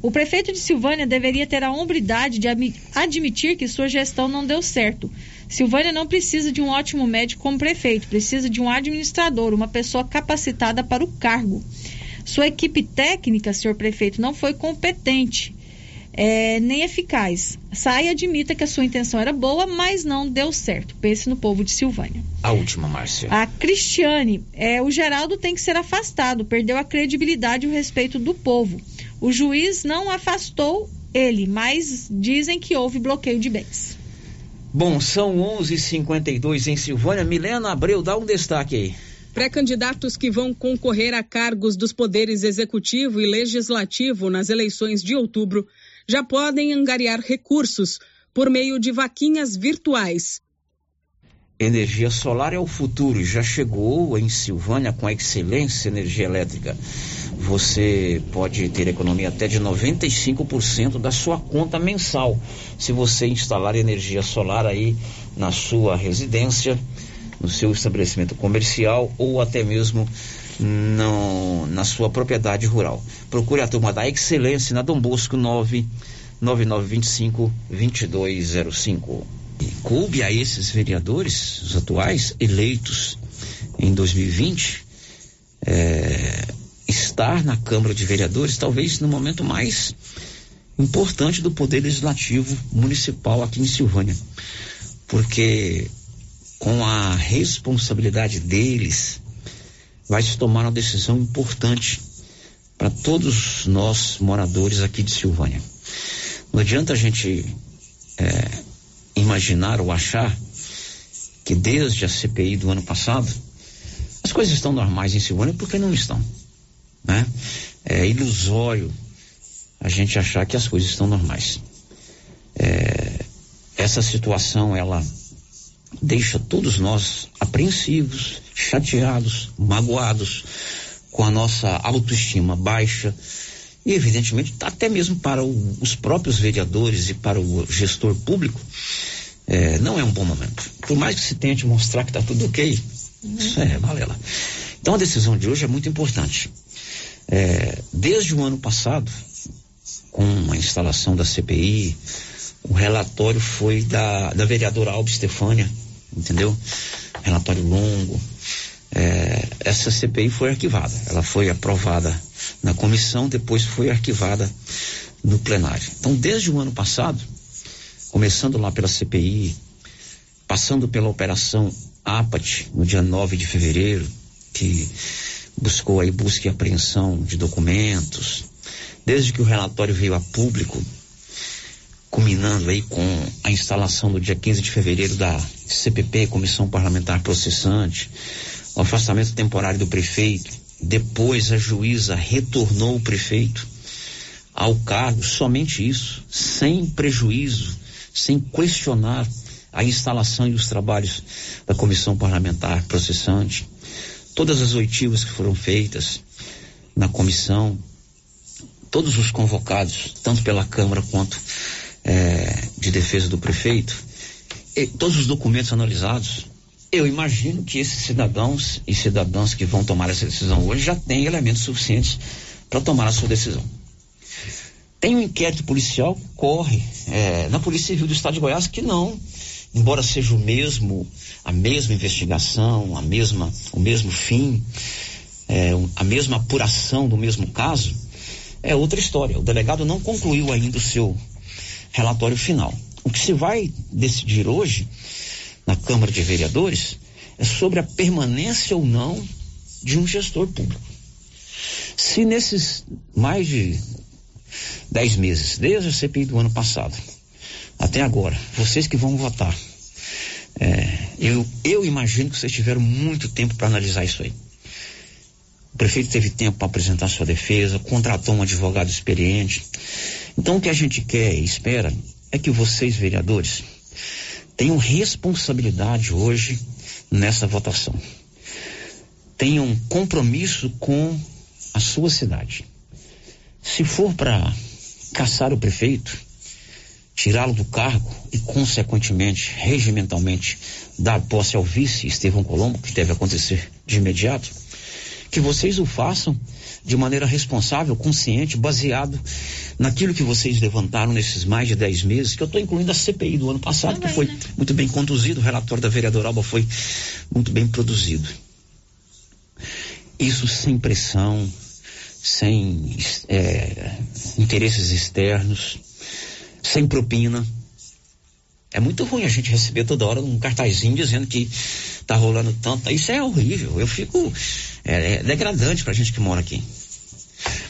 O prefeito de Silvânia deveria ter a hombridade de admitir que sua gestão não deu certo. Silvânia não precisa de um ótimo médico como prefeito, precisa de um administrador, uma pessoa capacitada para o cargo. Sua equipe técnica, senhor prefeito, não foi competente. É, nem eficaz. Sai e admita que a sua intenção era boa, mas não deu certo. Pense no povo de Silvânia. A última, Márcia. A Cristiane, é, o Geraldo tem que ser afastado, perdeu a credibilidade e o respeito do povo. O juiz não afastou ele, mas dizem que houve bloqueio de bens. Bom, são 11:52 h 52 em Silvânia. Milena Abreu, dá um destaque aí. Pré-candidatos que vão concorrer a cargos dos poderes executivo e legislativo nas eleições de outubro já podem angariar recursos por meio de vaquinhas virtuais. Energia solar é o futuro. Já chegou em Silvânia com excelência energia elétrica. Você pode ter economia até de 95% da sua conta mensal se você instalar energia solar aí na sua residência no seu estabelecimento comercial ou até mesmo no, na sua propriedade rural. Procure a turma da Excelência na Dom Bosco 99925 2205. E coube a esses vereadores, os atuais, eleitos em 2020, é, estar na Câmara de Vereadores, talvez no momento mais importante do Poder Legislativo Municipal aqui em Silvânia. Porque com a responsabilidade deles, vai se tomar uma decisão importante para todos nós moradores aqui de Silvânia. Não adianta a gente é, imaginar ou achar que desde a CPI do ano passado as coisas estão normais em Silvânia porque não estão. Né? É ilusório a gente achar que as coisas estão normais. É, essa situação ela deixa todos nós apreensivos, chateados, magoados, com a nossa autoestima baixa. E, evidentemente, até mesmo para o, os próprios vereadores e para o gestor público, é, não é um bom momento. Por mais que se tente mostrar que está tudo ok, uhum. isso é balela. Então a decisão de hoje é muito importante. É, desde o ano passado, com a instalação da CPI, o relatório foi da, da vereadora Alba Stefânia, entendeu? Relatório longo. É, essa CPI foi arquivada. Ela foi aprovada na comissão, depois foi arquivada no plenário. Então, desde o ano passado, começando lá pela CPI, passando pela operação APAT, no dia 9 de fevereiro, que buscou aí busca e apreensão de documentos, desde que o relatório veio a público, culminando aí com a instalação no dia 15 de fevereiro da CPP, Comissão Parlamentar Processante, o afastamento temporário do prefeito, depois a juíza retornou o prefeito ao cargo, somente isso, sem prejuízo, sem questionar a instalação e os trabalhos da comissão parlamentar processante, todas as oitivas que foram feitas na comissão, todos os convocados, tanto pela Câmara quanto é, de defesa do prefeito, todos os documentos analisados, eu imagino que esses cidadãos e cidadãs que vão tomar essa decisão hoje já têm elementos suficientes para tomar a sua decisão. Tem um inquérito policial que corre é, na Polícia Civil do Estado de Goiás que não, embora seja o mesmo, a mesma investigação, a mesma, o mesmo fim, é, a mesma apuração do mesmo caso, é outra história. O delegado não concluiu ainda o seu relatório final. O que se vai decidir hoje na Câmara de Vereadores é sobre a permanência ou não de um gestor público. Se nesses mais de dez meses, desde a CPI do ano passado, até agora, vocês que vão votar, é, eu, eu imagino que vocês tiveram muito tempo para analisar isso aí. O prefeito teve tempo para apresentar sua defesa, contratou um advogado experiente. Então, o que a gente quer e espera é que vocês, vereadores, tenham responsabilidade hoje nessa votação. Tenham compromisso com a sua cidade. Se for para caçar o prefeito, tirá-lo do cargo e, consequentemente, regimentalmente, dar posse ao vice Estevão Colombo, que deve acontecer de imediato, que vocês o façam de maneira responsável, consciente, baseado naquilo que vocês levantaram nesses mais de 10 meses, que eu estou incluindo a CPI do ano passado, Também, que foi né? muito bem conduzido, o relatório da vereadora Alba foi muito bem produzido. Isso sem pressão, sem é, interesses externos, sem propina. É muito ruim a gente receber toda hora um cartazinho dizendo que tá rolando tanto. Isso é horrível. Eu fico é, é degradante para a gente que mora aqui.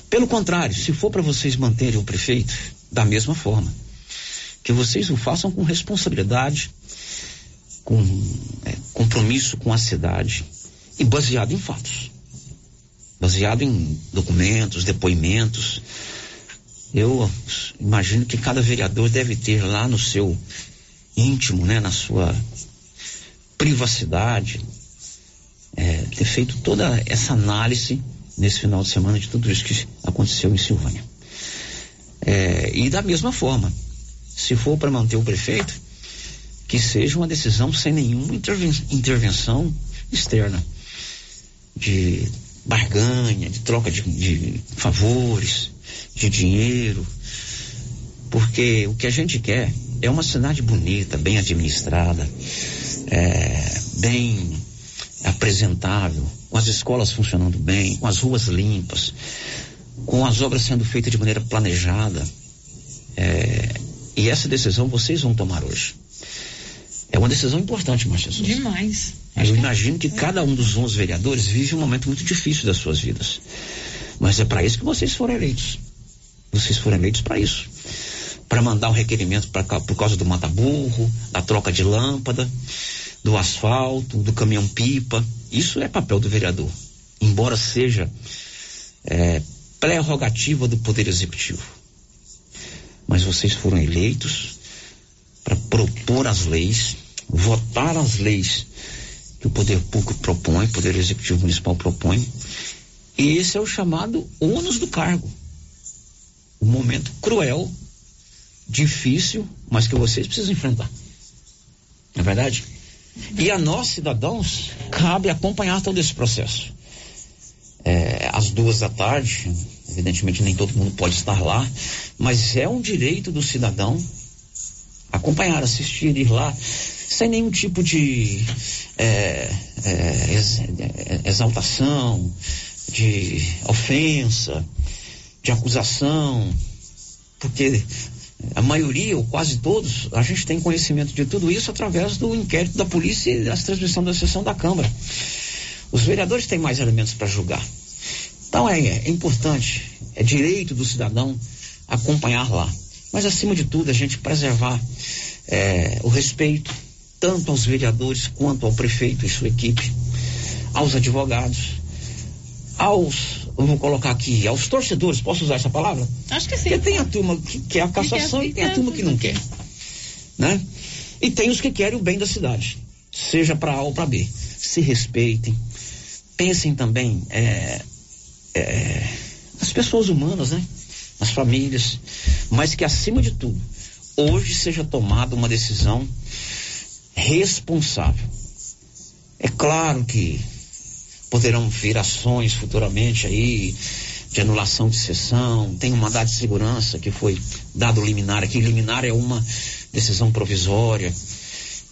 Pelo contrário, se for para vocês manterem o prefeito, da mesma forma, que vocês o façam com responsabilidade, com é, compromisso com a cidade e baseado em fatos, baseado em documentos, depoimentos. Eu imagino que cada vereador deve ter lá no seu íntimo, né, na sua privacidade, é, ter feito toda essa análise nesse final de semana de tudo isso que aconteceu em Silvânia. É, e da mesma forma, se for para manter o prefeito, que seja uma decisão sem nenhuma interven intervenção externa, de barganha, de troca de, de favores, de dinheiro, porque o que a gente quer é uma cidade bonita, bem administrada, é, bem apresentável, com as escolas funcionando bem, com as ruas limpas, com as obras sendo feitas de maneira planejada. É, e essa decisão vocês vão tomar hoje. É uma decisão importante, Márcia Souza. Demais. Eu imagino que cada um dos 11 vereadores vive um momento muito difícil das suas vidas. Mas é para isso que vocês foram eleitos. Vocês foram eleitos para isso. Para mandar um requerimento pra, por causa do mata-burro, da troca de lâmpada, do asfalto, do caminhão-pipa. Isso é papel do vereador. Embora seja é, prerrogativa do Poder Executivo. Mas vocês foram eleitos para propor as leis, votar as leis que o Poder Público propõe, o Poder Executivo Municipal propõe. E esse é o chamado ônus do cargo. Um momento cruel, difícil, mas que vocês precisam enfrentar. Não é verdade? E a nós, cidadãos, cabe acompanhar todo esse processo. é, às duas da tarde. Evidentemente nem todo mundo pode estar lá, mas é um direito do cidadão acompanhar, assistir, ir lá, sem nenhum tipo de é, é, exaltação, de ofensa, de acusação, porque a maioria, ou quase todos, a gente tem conhecimento de tudo isso através do inquérito da polícia e das transmissões da sessão da Câmara. Os vereadores têm mais elementos para julgar. Então é, é importante, é direito do cidadão acompanhar lá. Mas acima de tudo, a gente preservar é, o respeito tanto aos vereadores quanto ao prefeito e sua equipe, aos advogados, aos, vou colocar aqui, aos torcedores, posso usar essa palavra? Acho que sim. Porque tem a turma que quer a cassação e tem a turma que não quer. Né? E tem os que querem o bem da cidade, seja para A ou para B. Se respeitem, pensem também é, é, nas pessoas humanas, né? Nas famílias, mas que acima de tudo, hoje seja tomada uma decisão responsável. É claro que poderão vir ações futuramente aí de anulação de sessão, tem um mandado de segurança que foi dado liminar aqui, liminar é uma decisão provisória.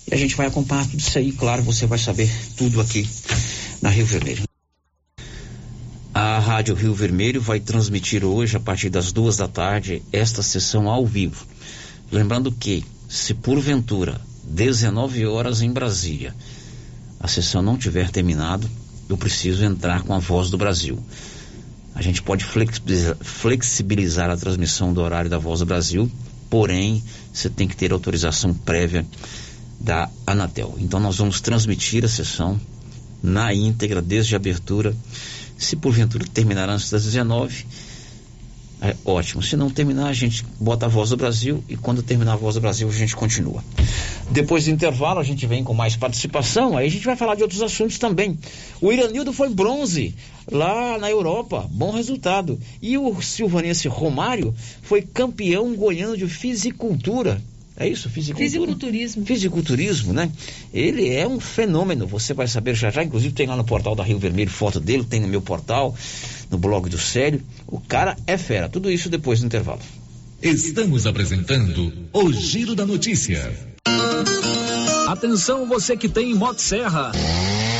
E a gente vai acompanhar tudo isso aí, claro, você vai saber tudo aqui na Rio Vermelho. A Rádio Rio Vermelho vai transmitir hoje, a partir das duas da tarde, esta sessão ao vivo. Lembrando que, se porventura, 19 horas em Brasília, a sessão não tiver terminado, eu preciso entrar com a voz do Brasil. A gente pode flexibilizar, a transmissão do horário da Voz do Brasil, porém, você tem que ter autorização prévia da Anatel. Então, nós vamos transmitir a sessão na íntegra, desde a abertura. Se porventura terminar antes das 19, é ótimo. Se não terminar, a gente bota a voz do Brasil e quando terminar a voz do Brasil, a gente continua. Depois do intervalo, a gente vem com mais participação. Aí a gente vai falar de outros assuntos também. O Iranildo foi bronze lá na Europa. Bom resultado. E o silvanense Romário foi campeão goiano de fisicultura. É isso? Fisiculturismo. Fisiculturismo, né? Ele é um fenômeno, você vai saber já já. Inclusive tem lá no portal da Rio Vermelho foto dele, tem no meu portal, no blog do Célio. O cara é fera. Tudo isso depois do intervalo. Estamos apresentando o Giro da Notícia. Atenção você que tem Motosserra. Serra.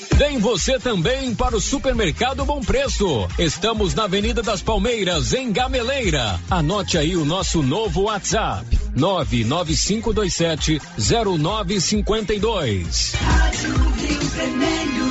Vem você também para o Supermercado Bom Preço. Estamos na Avenida das Palmeiras, em Gameleira. Anote aí o nosso novo WhatsApp: 99527 0952. Rádio Rio Vermelho.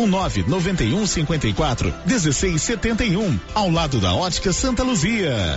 ou 991 54 1671, ao lado da Ótica Santa Luzia.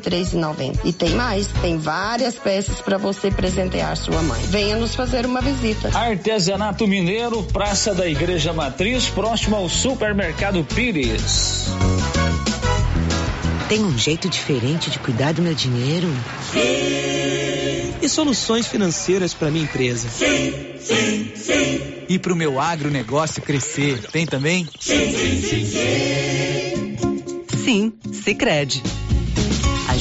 93,90. E tem mais, tem várias peças para você presentear sua mãe. Venha nos fazer uma visita. Artesanato Mineiro, Praça da Igreja Matriz, próximo ao Supermercado Pires. Tem um jeito diferente de cuidar do meu dinheiro? Sim. E soluções financeiras para minha empresa? Sim, sim, sim. E para o meu agronegócio crescer? Tem também? Sim, sim, sim, sim. Sim, Sicredi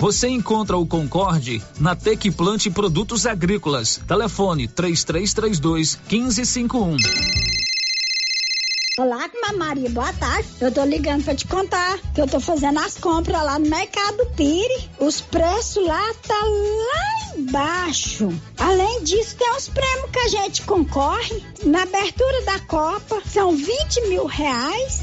Você encontra o Concorde na Tec Plante Produtos Agrícolas. Telefone 3332 1551. Olá, Maria, boa tarde. Eu tô ligando pra te contar que eu tô fazendo as compras lá no Mercado Pire. Os preços lá tá lá embaixo. Além disso, tem os prêmios que a gente concorre. Na abertura da Copa, são 20 mil reais.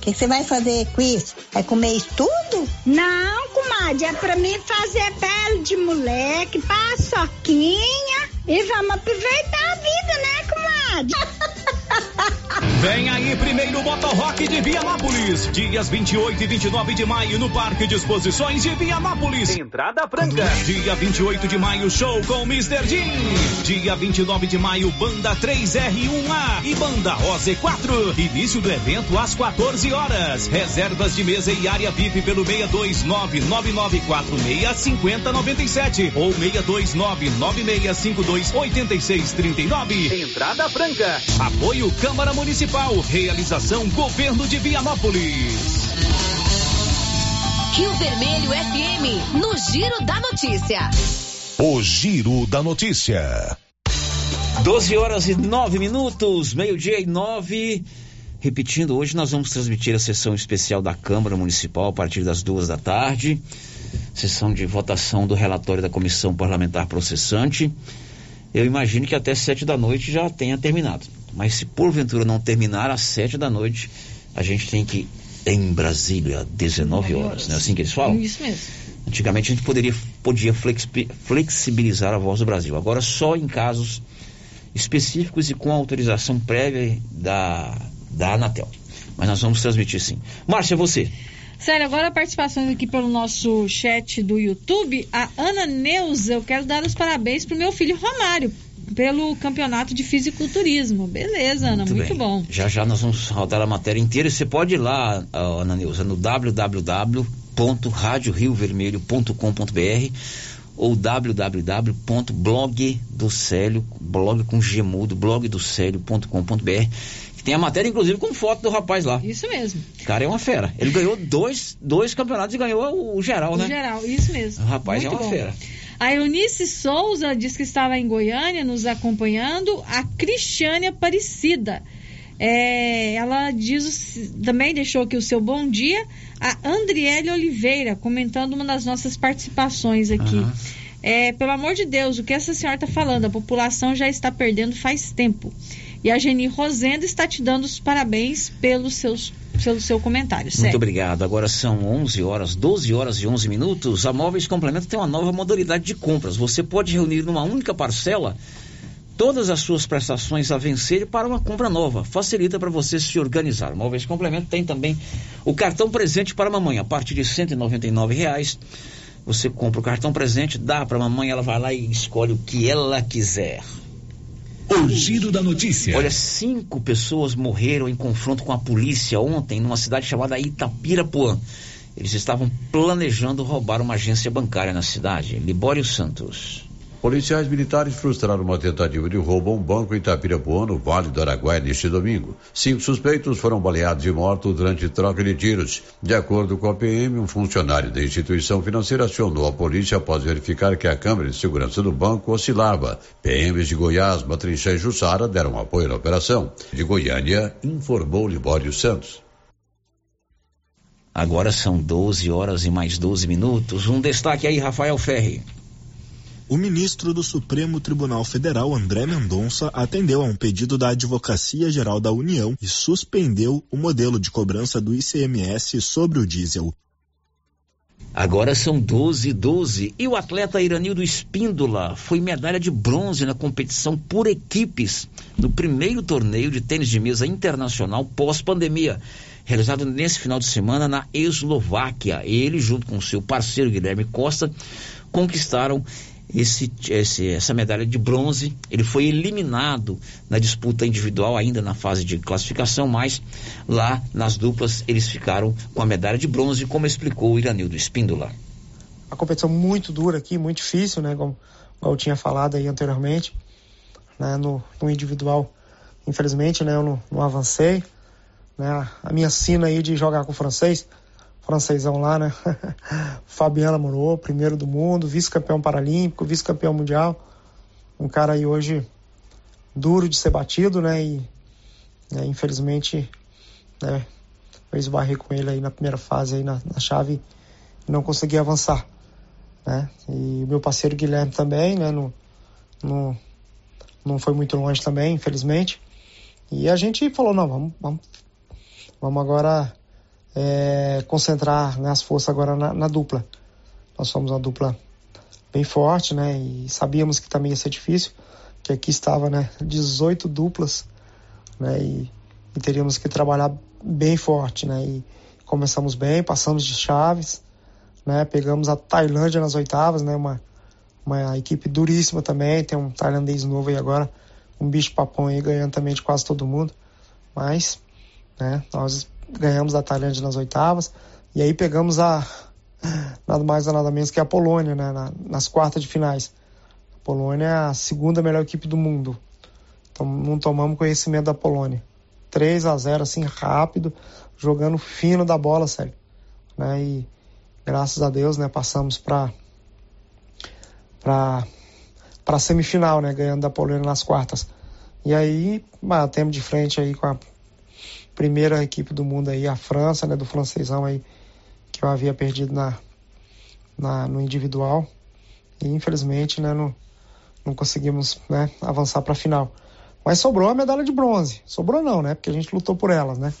O que você vai fazer com isso? Vai comer isso tudo? Não, comadre, é pra mim fazer pele de moleque, paçoquinha e vamos aproveitar a vida, né, comadre? Vem aí primeiro Motorrock de Vianópolis. Dias 28 e 29 de maio no Parque de Exposições de Vianópolis. Entrada franca. Dia 28 de maio, show com Mr. Jean. Dia 29 de maio, Banda 3R1A e Banda OZ4. Início do evento às 14 horas. Reservas de mesa e área VIP pelo 62999465097 ou 62996528639. Entrada franca. Apoio Câmara Municipal. Realização Governo de Vianópolis. Rio Vermelho FM, no Giro da Notícia. O Giro da Notícia. 12 horas e 9 minutos, meio-dia e 9. Repetindo, hoje nós vamos transmitir a sessão especial da Câmara Municipal a partir das duas da tarde. Sessão de votação do relatório da Comissão Parlamentar Processante. Eu imagino que até sete da noite já tenha terminado. Mas se porventura não terminar às sete da noite, a gente tem que ir em Brasília, 19 horas, não é assim que eles falam? Isso mesmo. Antigamente a gente poderia, podia flexi- flexibilizar a voz do Brasil. Agora só em casos específicos e com autorização prévia da, da Anatel. Mas nós vamos transmitir sim. Márcia, você. Sério, agora participações aqui pelo nosso chat do YouTube. A Ana Neuza, eu quero dar os parabéns pro meu filho Romário pelo campeonato de fisiculturismo. Beleza, Ana, muito, bem. bom. Já já nós vamos rodar a matéria inteira. e Você pode ir lá, Ana Neuza, no www.radioriovermelho.com.br ou www.blogdocélio, blog com gemudo, blogdocélio.com.br que tem a matéria, inclusive, com foto do rapaz lá. Isso mesmo. O cara é uma fera. Ele ganhou dois, dois campeonatos e ganhou o, o geral, né? No geral, isso mesmo. O rapaz Muito é uma bom. fera. A Eunice Souza diz que estava em Goiânia nos acompanhando. A Cristiane Aparecida. É, ela diz também deixou aqui o seu bom dia. A Andriele Oliveira comentando uma das nossas participações aqui. É, pelo amor de Deus, o que essa senhora está falando? A população já está perdendo faz tempo. E a Geni Rosenda está te dando os parabéns pelos seus, pelo seu comentário. Muito Sério. obrigado. Agora são 11 horas, 12 horas e 11 minutos. A Móveis Complemento tem uma nova modalidade de compras. Você pode reunir numa única parcela todas as suas prestações a vencer para uma compra nova. Facilita para você se organizar. Móveis Complemento tem também o cartão presente para a mamãe. A partir de 199 reais, você compra o cartão presente, dá para a mamãe, ela vai lá e escolhe o que ela quiser. O Giro da Notícia. Olha, cinco pessoas morreram em confronto com a polícia ontem numa cidade chamada Itapirapuã. Eles estavam planejando roubar uma agência bancária na cidade. Libório Santos. Policiais militares frustraram uma tentativa de roubo a um banco em Itapirapuã, no Vale do Araguaia, neste domingo. Cinco suspeitos foram baleados e mortos durante troca de tiros. De acordo com a PM, um funcionário da instituição financeira acionou a polícia após verificar que a câmera de segurança do banco oscilava. PMs de Goiás, Matrinchã e Jussara deram apoio na operação. De Goiânia, informou Libório Santos. Agora são 12 horas e mais 12 minutos. Um destaque aí, Rafael Ferri. O ministro do Supremo Tribunal Federal, André Mendonça, atendeu a um pedido da Advocacia Geral da União e suspendeu o modelo de cobrança do ICMS sobre o diesel. Agora são 12 e 12. E o atleta Iranildo Espíndola foi medalha de bronze na competição por equipes no primeiro torneio de tênis de mesa internacional pós-pandemia, realizado nesse final de semana na Eslováquia. Ele, junto com seu parceiro Guilherme Costa, conquistaram esse, esse- essa medalha de bronze. Ele foi eliminado na disputa individual, ainda na fase de classificação, mas lá nas duplas eles ficaram com a medalha de bronze, como explicou o Iranildo Espíndola. uma competição muito dura aqui, muito difícil, né? Como, como eu tinha falado aí anteriormente, né? No, no individual, infelizmente, né? Eu não, não avancei, né? A minha sina aí de jogar com o francês, francêsão lá, né? Fabiana Morou, primeiro do mundo, vice-campeão paralímpico, vice-campeão mundial, um cara aí hoje duro de ser batido, né? E né, infelizmente, né? Eu esbarrei com ele aí na primeira fase aí na, na chave e não consegui avançar né? E o meu parceiro Guilherme também, né? Não, não, não foi muito longe também, infelizmente. E a gente falou, não, vamos, vamos, vamos agora é, concentrar né, as forças agora na, na, dupla. Nós somos uma dupla bem forte, né? E sabíamos que também ia ser difícil, que aqui estava, né, 18 duplas, né? E, e teríamos que trabalhar bem forte, né? E começamos bem, passamos de chaves, né? Pegamos a Tailândia nas oitavas, né? Uma, uma equipe duríssima também, tem um tailandês novo aí agora, um bicho papão aí ganhando também de quase todo mundo. Mas, né? Nós ganhamos a Tailândia nas oitavas e aí pegamos a nada mais nada menos que a Polônia, né? Na, nas quartas de finais. A Polônia é a segunda melhor equipe do mundo. Então não tomamos conhecimento da Polônia. 3 a 0 assim rápido, jogando fino da bola, sério. Né? E graças a Deus, né, passamos para para para semifinal, né, ganhando da Polônia nas quartas. E aí, batemos de frente aí com a primeira equipe do mundo aí, a França, né, do francesão aí que eu havia perdido na, na no individual. E infelizmente, né, não, não conseguimos, né, avançar para a final. Mas sobrou a medalha de bronze. Sobrou não, né? Porque a gente lutou por elas, né?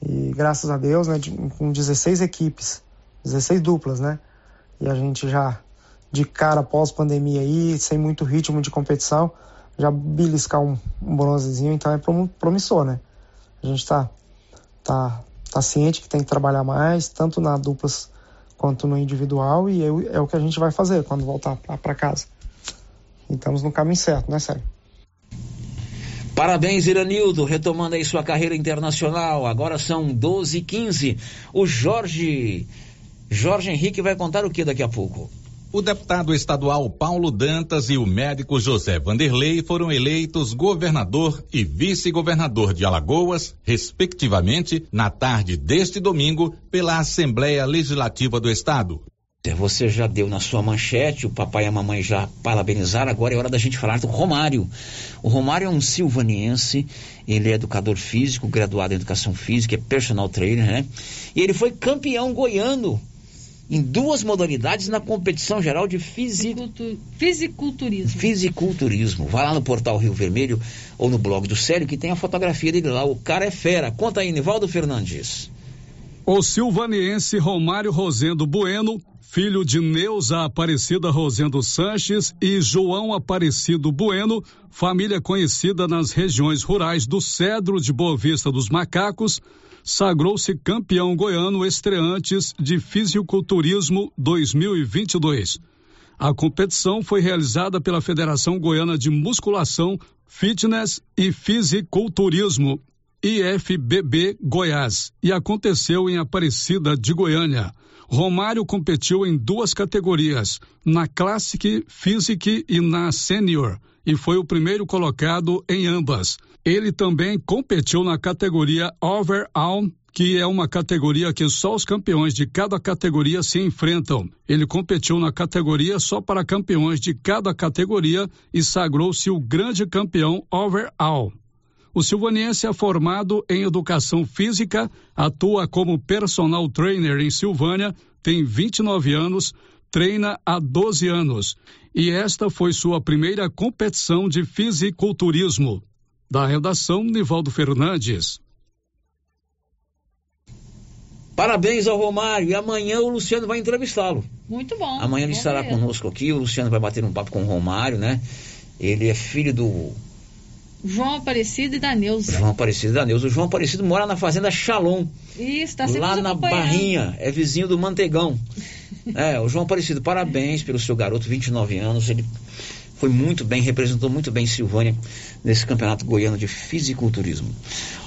E graças a Deus, né, com 16 equipes, 16 duplas, né? E a gente já de cara pós-pandemia aí, sem muito ritmo de competição, já beliscar um, um bronzezinho, então é promissor, né? A gente tá, tá, tá ciente que tem que trabalhar mais, tanto na duplas quanto no individual, e é, é o que a gente vai fazer quando voltar para casa. E estamos no caminho certo, né, Sérgio? Parabéns, Iranildo, retomando aí sua carreira internacional. Agora são 12 h 15 O Jorge. Jorge Henrique vai contar o que daqui a pouco? O deputado estadual Paulo Dantas e o médico José Vanderlei foram eleitos governador e vice-governador de Alagoas, respectivamente, na tarde deste domingo, pela Assembleia Legislativa do Estado. Você já deu na sua manchete, o papai e a mamãe já parabenizaram, agora é hora da gente falar do Romário. O Romário é um silvaniense, ele é educador físico, graduado em educação física, é personal trainer, né? E ele foi campeão goiano em duas modalidades na competição geral de fisiculturismo. Fisiculturismo. Vai lá no portal Rio Vermelho ou no blog do Célio que tem a fotografia dele lá. O cara é fera. Conta aí, Nivaldo Fernandes. O silvaniense Romário Rosendo Bueno filho de Neuza Aparecida Rosendo Sanches e João Aparecido Bueno, família conhecida nas regiões rurais do Cedro de Boa Vista dos Macacos, sagrou-se campeão goiano estreantes de fisiculturismo 2022. A competição foi realizada pela Federação Goiana de Musculação, Fitness e Fisiculturismo, IFBB Goiás, e aconteceu em Aparecida de Goiânia. Romário competiu em duas categorias, na Classic Physique e na Senior, e foi o primeiro colocado em ambas. Ele também competiu na categoria Overall, que é uma categoria que só os campeões de cada categoria se enfrentam. Ele competiu na categoria só para campeões de cada categoria e sagrou-se o grande campeão overall. O silvaniense é formado em educação física, atua como personal trainer em Silvânia, tem 29 anos, treina há 12 anos e esta foi sua primeira competição de fisiculturismo. Da redação, Nivaldo Fernandes. Parabéns ao Romário e amanhã o Luciano vai entrevistá-lo. Muito bom. Amanhã ele estará ver. conosco aqui, o Luciano vai bater um papo com o Romário, né? Ele é filho do João Aparecido e da Neuza. João Aparecido e da Neuza. O João Aparecido mora na fazenda Shalom. Isso, tá sempre Lá na Barrinha, é vizinho do Mantegão. é, o João Aparecido, parabéns pelo seu garoto, 29 anos. Ele foi muito bem, representou muito bem Silvânia nesse campeonato goiano de fisiculturismo.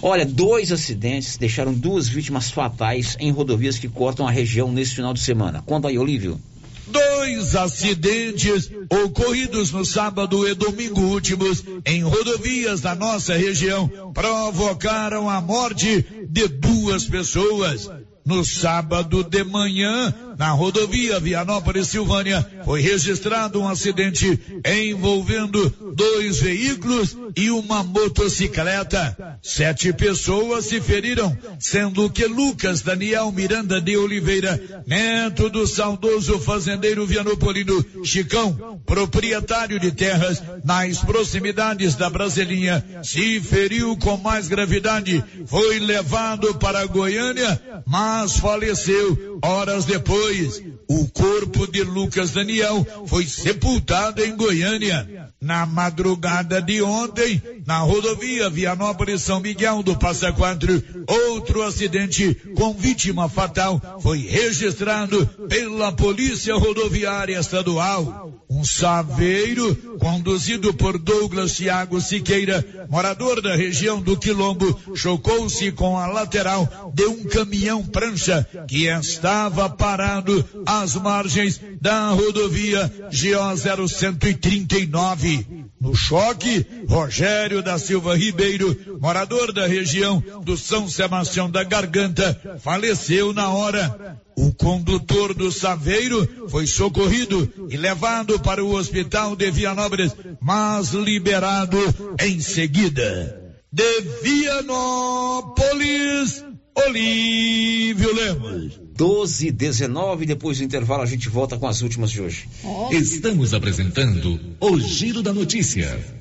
Olha, dois acidentes deixaram duas vítimas fatais em rodovias que cortam a região nesse final de semana. Conta aí, Olívio. Dois acidentes ocorridos no sábado e domingo últimos em rodovias da nossa região provocaram a morte de duas pessoas. No sábado de manhã, na rodovia Vianópolis Silvânia, foi registrado um acidente envolvendo dois veículos e uma motocicleta. Sete pessoas se feriram, sendo que Lucas Daniel Miranda de Oliveira, neto do saudoso fazendeiro vianopolino Chicão, proprietário de terras nas proximidades da Brasilinha, se feriu com mais gravidade. Foi levado para Goiânia, mas faleceu horas depois. O corpo de Lucas Daniel foi sepultado em Goiânia. Na madrugada de ontem, na rodovia Vianópolis São Miguel do Passa Quatro, outro acidente com vítima fatal foi registrado pela Polícia Rodoviária Estadual. Um saveiro conduzido por Douglas Thiago Siqueira, morador da região do Quilombo, chocou-se com a lateral de um caminhão prancha que estava parado às margens da rodovia GO 0139. No choque, Rogério da Silva Ribeiro, morador da região do São Sebastião da Garganta, faleceu na hora. O condutor do Saveiro foi socorrido e levado para o hospital de Vianópolis, mas liberado em seguida. De Vianópolis, Olívio Lemos. 12 19 depois do intervalo a gente volta com as últimas de hoje. Estamos apresentando o Giro da Notícia.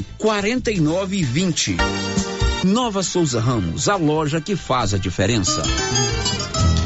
49 e 20. Nova Souza Ramos, a loja que faz a diferença.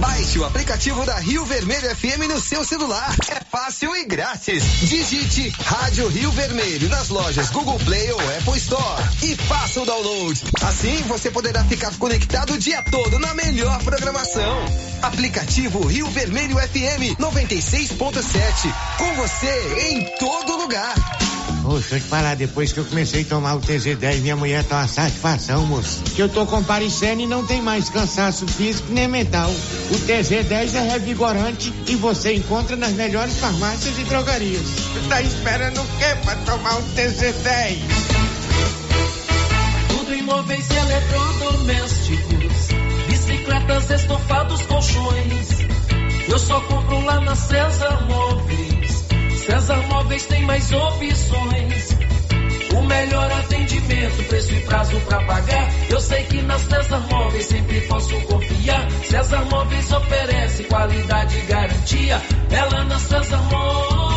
Baixe o aplicativo da Rio Vermelho FM no seu celular. É fácil e grátis. Digite Rádio Rio Vermelho nas lojas Google Play ou Apple Store e faça o download. Assim você poderá ficar conectado o dia todo na melhor programação. Aplicativo Rio Vermelho FM 96.7. Com você em todo lugar. Poxa, deixa eu te falar, depois que eu comecei a tomar o TZ10, minha mulher tá uma satisfação, moço. Que eu tô comparecendo e não tem mais cansaço físico nem mental. O TZ10 é revigorante e você encontra nas melhores farmácias e drogarias. Tá esperando o quê pra tomar um TZ10? Tudo em móveis e eletrodomésticos, bicicletas, estofados, colchões. Eu só compro lá na César Móveis. César Móveis tem mais opções. O melhor atendimento, preço e prazo pra pagar. Eu sei que na César Móveis sempre posso confiar. César Móveis oferece qualidade e garantia. É lá na César Móveis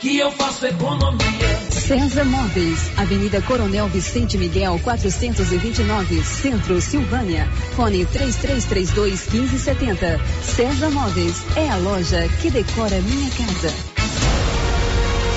que eu faço economia. César Móveis, Avenida Coronel Vicente Miguel, 429, Centro, Silvânia. Fone 3332 1570. César Móveis é a loja que decora minha casa.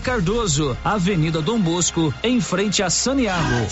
Cardoso, Avenida Dom Bosco, em frente a Saniago.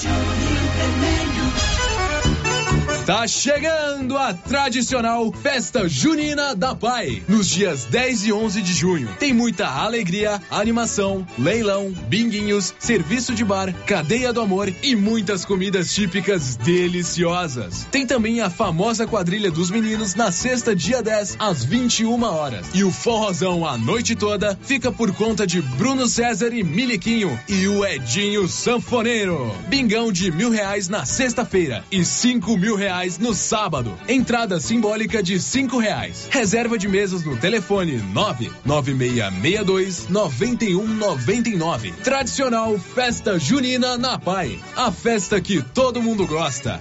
Está chegando a tradicional Festa Junina da Pai, nos dias 10 e 11 de junho. Tem muita alegria, animação, leilão, binguinhos, serviço de bar, cadeia do amor e muitas comidas típicas deliciosas. Tem também a famosa quadrilha dos meninos na sexta, dia 10, às 21 horas. E o forrozão a noite toda fica por conta de Bruno César e Miliquinho e o Edinho Sanfoneiro. Bingão de mil reais na sexta-feira e cinco mil reais no sábado. Entrada simbólica de cinco reais. Reserva de mesas no telefone nove nove meia meia dois noventa e um noventa e nove. Tradicional Festa Junina na Pai. A festa que todo mundo gosta.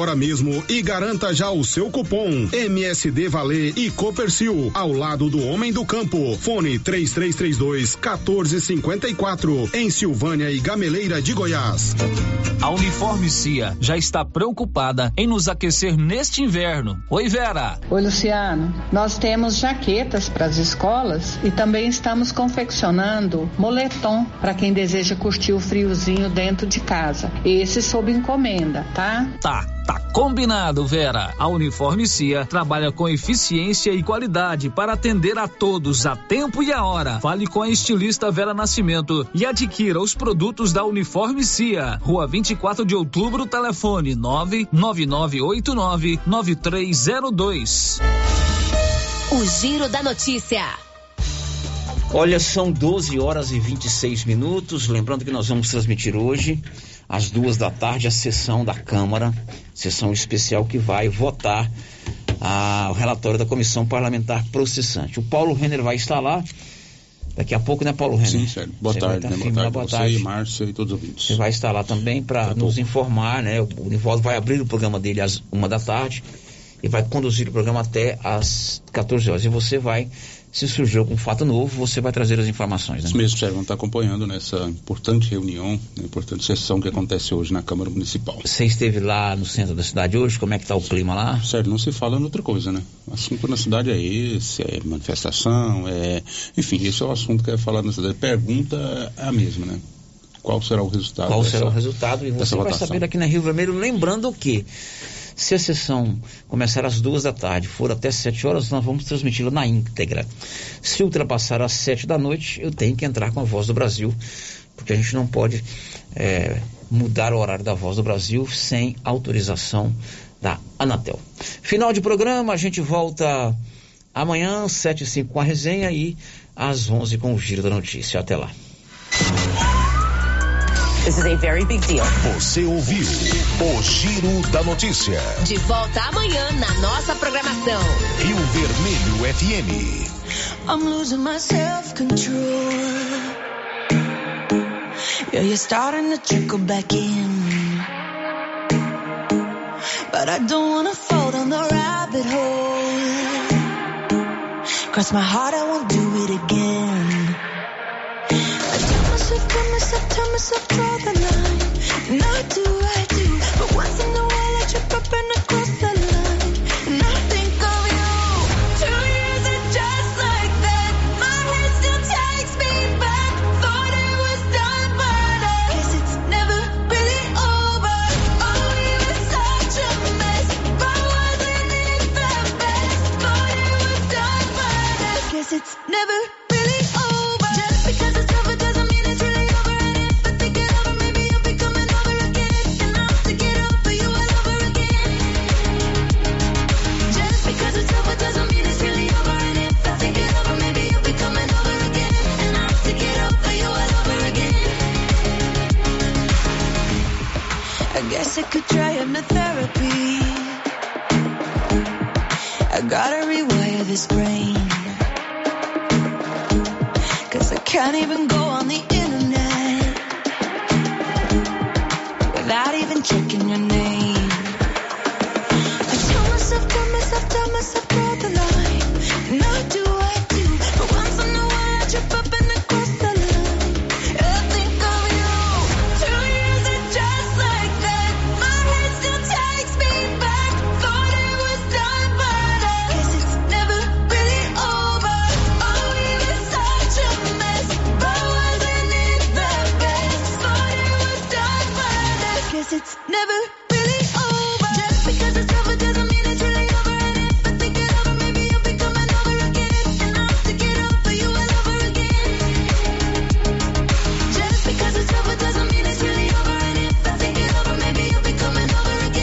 mesmo e garanta já o seu cupom MSD Valer e Copercil ao lado do Homem do Campo. Fone 3332 1454 em Silvânia e Gameleira de Goiás. A Uniforme Cia já está preocupada em nos aquecer neste inverno. Oi, Vera. Oi, Luciano. Nós temos jaquetas para as escolas e também estamos confeccionando moletom para quem deseja curtir o friozinho dentro de casa. Esse sob encomenda, tá? Tá. Tá combinado, Vera. A Uniforme Cia trabalha com eficiência e qualidade para atender a todos a tempo e a hora. Fale com a estilista Vera Nascimento e adquira os produtos da Uniforme Cia. Rua 24 de Outubro, telefone 99989 9302. O Giro da Notícia. Olha, são 12 horas e 26 minutos. Lembrando que nós vamos transmitir hoje, às duas da tarde, a sessão da Câmara, sessão especial que vai votar a, o relatório da Comissão Parlamentar Processante. O Paulo Renner vai estar lá. Daqui a pouco, né, Paulo Renner? Sim, certo. Boa Você tarde, né? Boa lá, tarde, boa você tarde. e Márcia e todos os ouvintes. Você vai estar lá também para nos informar, né? O Nivaldo vai abrir o programa dele às uma da tarde e vai conduzir o programa até às 14 horas. E você vai, se surgir algum fato novo, você vai trazer as informações, né? Isso mesmo, Sérgio, estar acompanhando nessa importante reunião, né, importante sessão que acontece hoje na Câmara Municipal. Você esteve lá no centro da cidade hoje? Como é que está o clima lá? Sérgio, não se fala em outra coisa, né? O assunto na cidade é esse, é manifestação, é. Enfim, esse é o assunto que é falado na cidade. Pergunta é a mesma, né? Qual será o resultado? Qual dessa- será o resultado? E você vai votação? saber aqui na Rio Vermelho, lembrando que se a sessão começar às duas da tarde, for até sete horas, nós vamos transmiti-la na íntegra. Se ultrapassar às sete da noite, eu tenho que entrar com a Voz do Brasil, porque a gente não pode é, mudar o horário da Voz do Brasil sem autorização da Anatel. Final de programa, a gente volta amanhã, sete e cinco com a resenha e às onze com o Giro da Notícia. Até lá. This is a very big deal. Você ouviu o Giro da Notícia. De volta amanhã na nossa programação. Rio Vermelho FM. I'm losing my self-control. Yeah, you're starting to trickle back in. But I don't wanna fall down the rabbit hole. Cross my heart, I won't do it again. myself, tell myself, tell myself, draw the line. Not do I do. guess I could try hypnotherapy. I gotta rewire this brain. Cause I can't even go on the internet without even checking your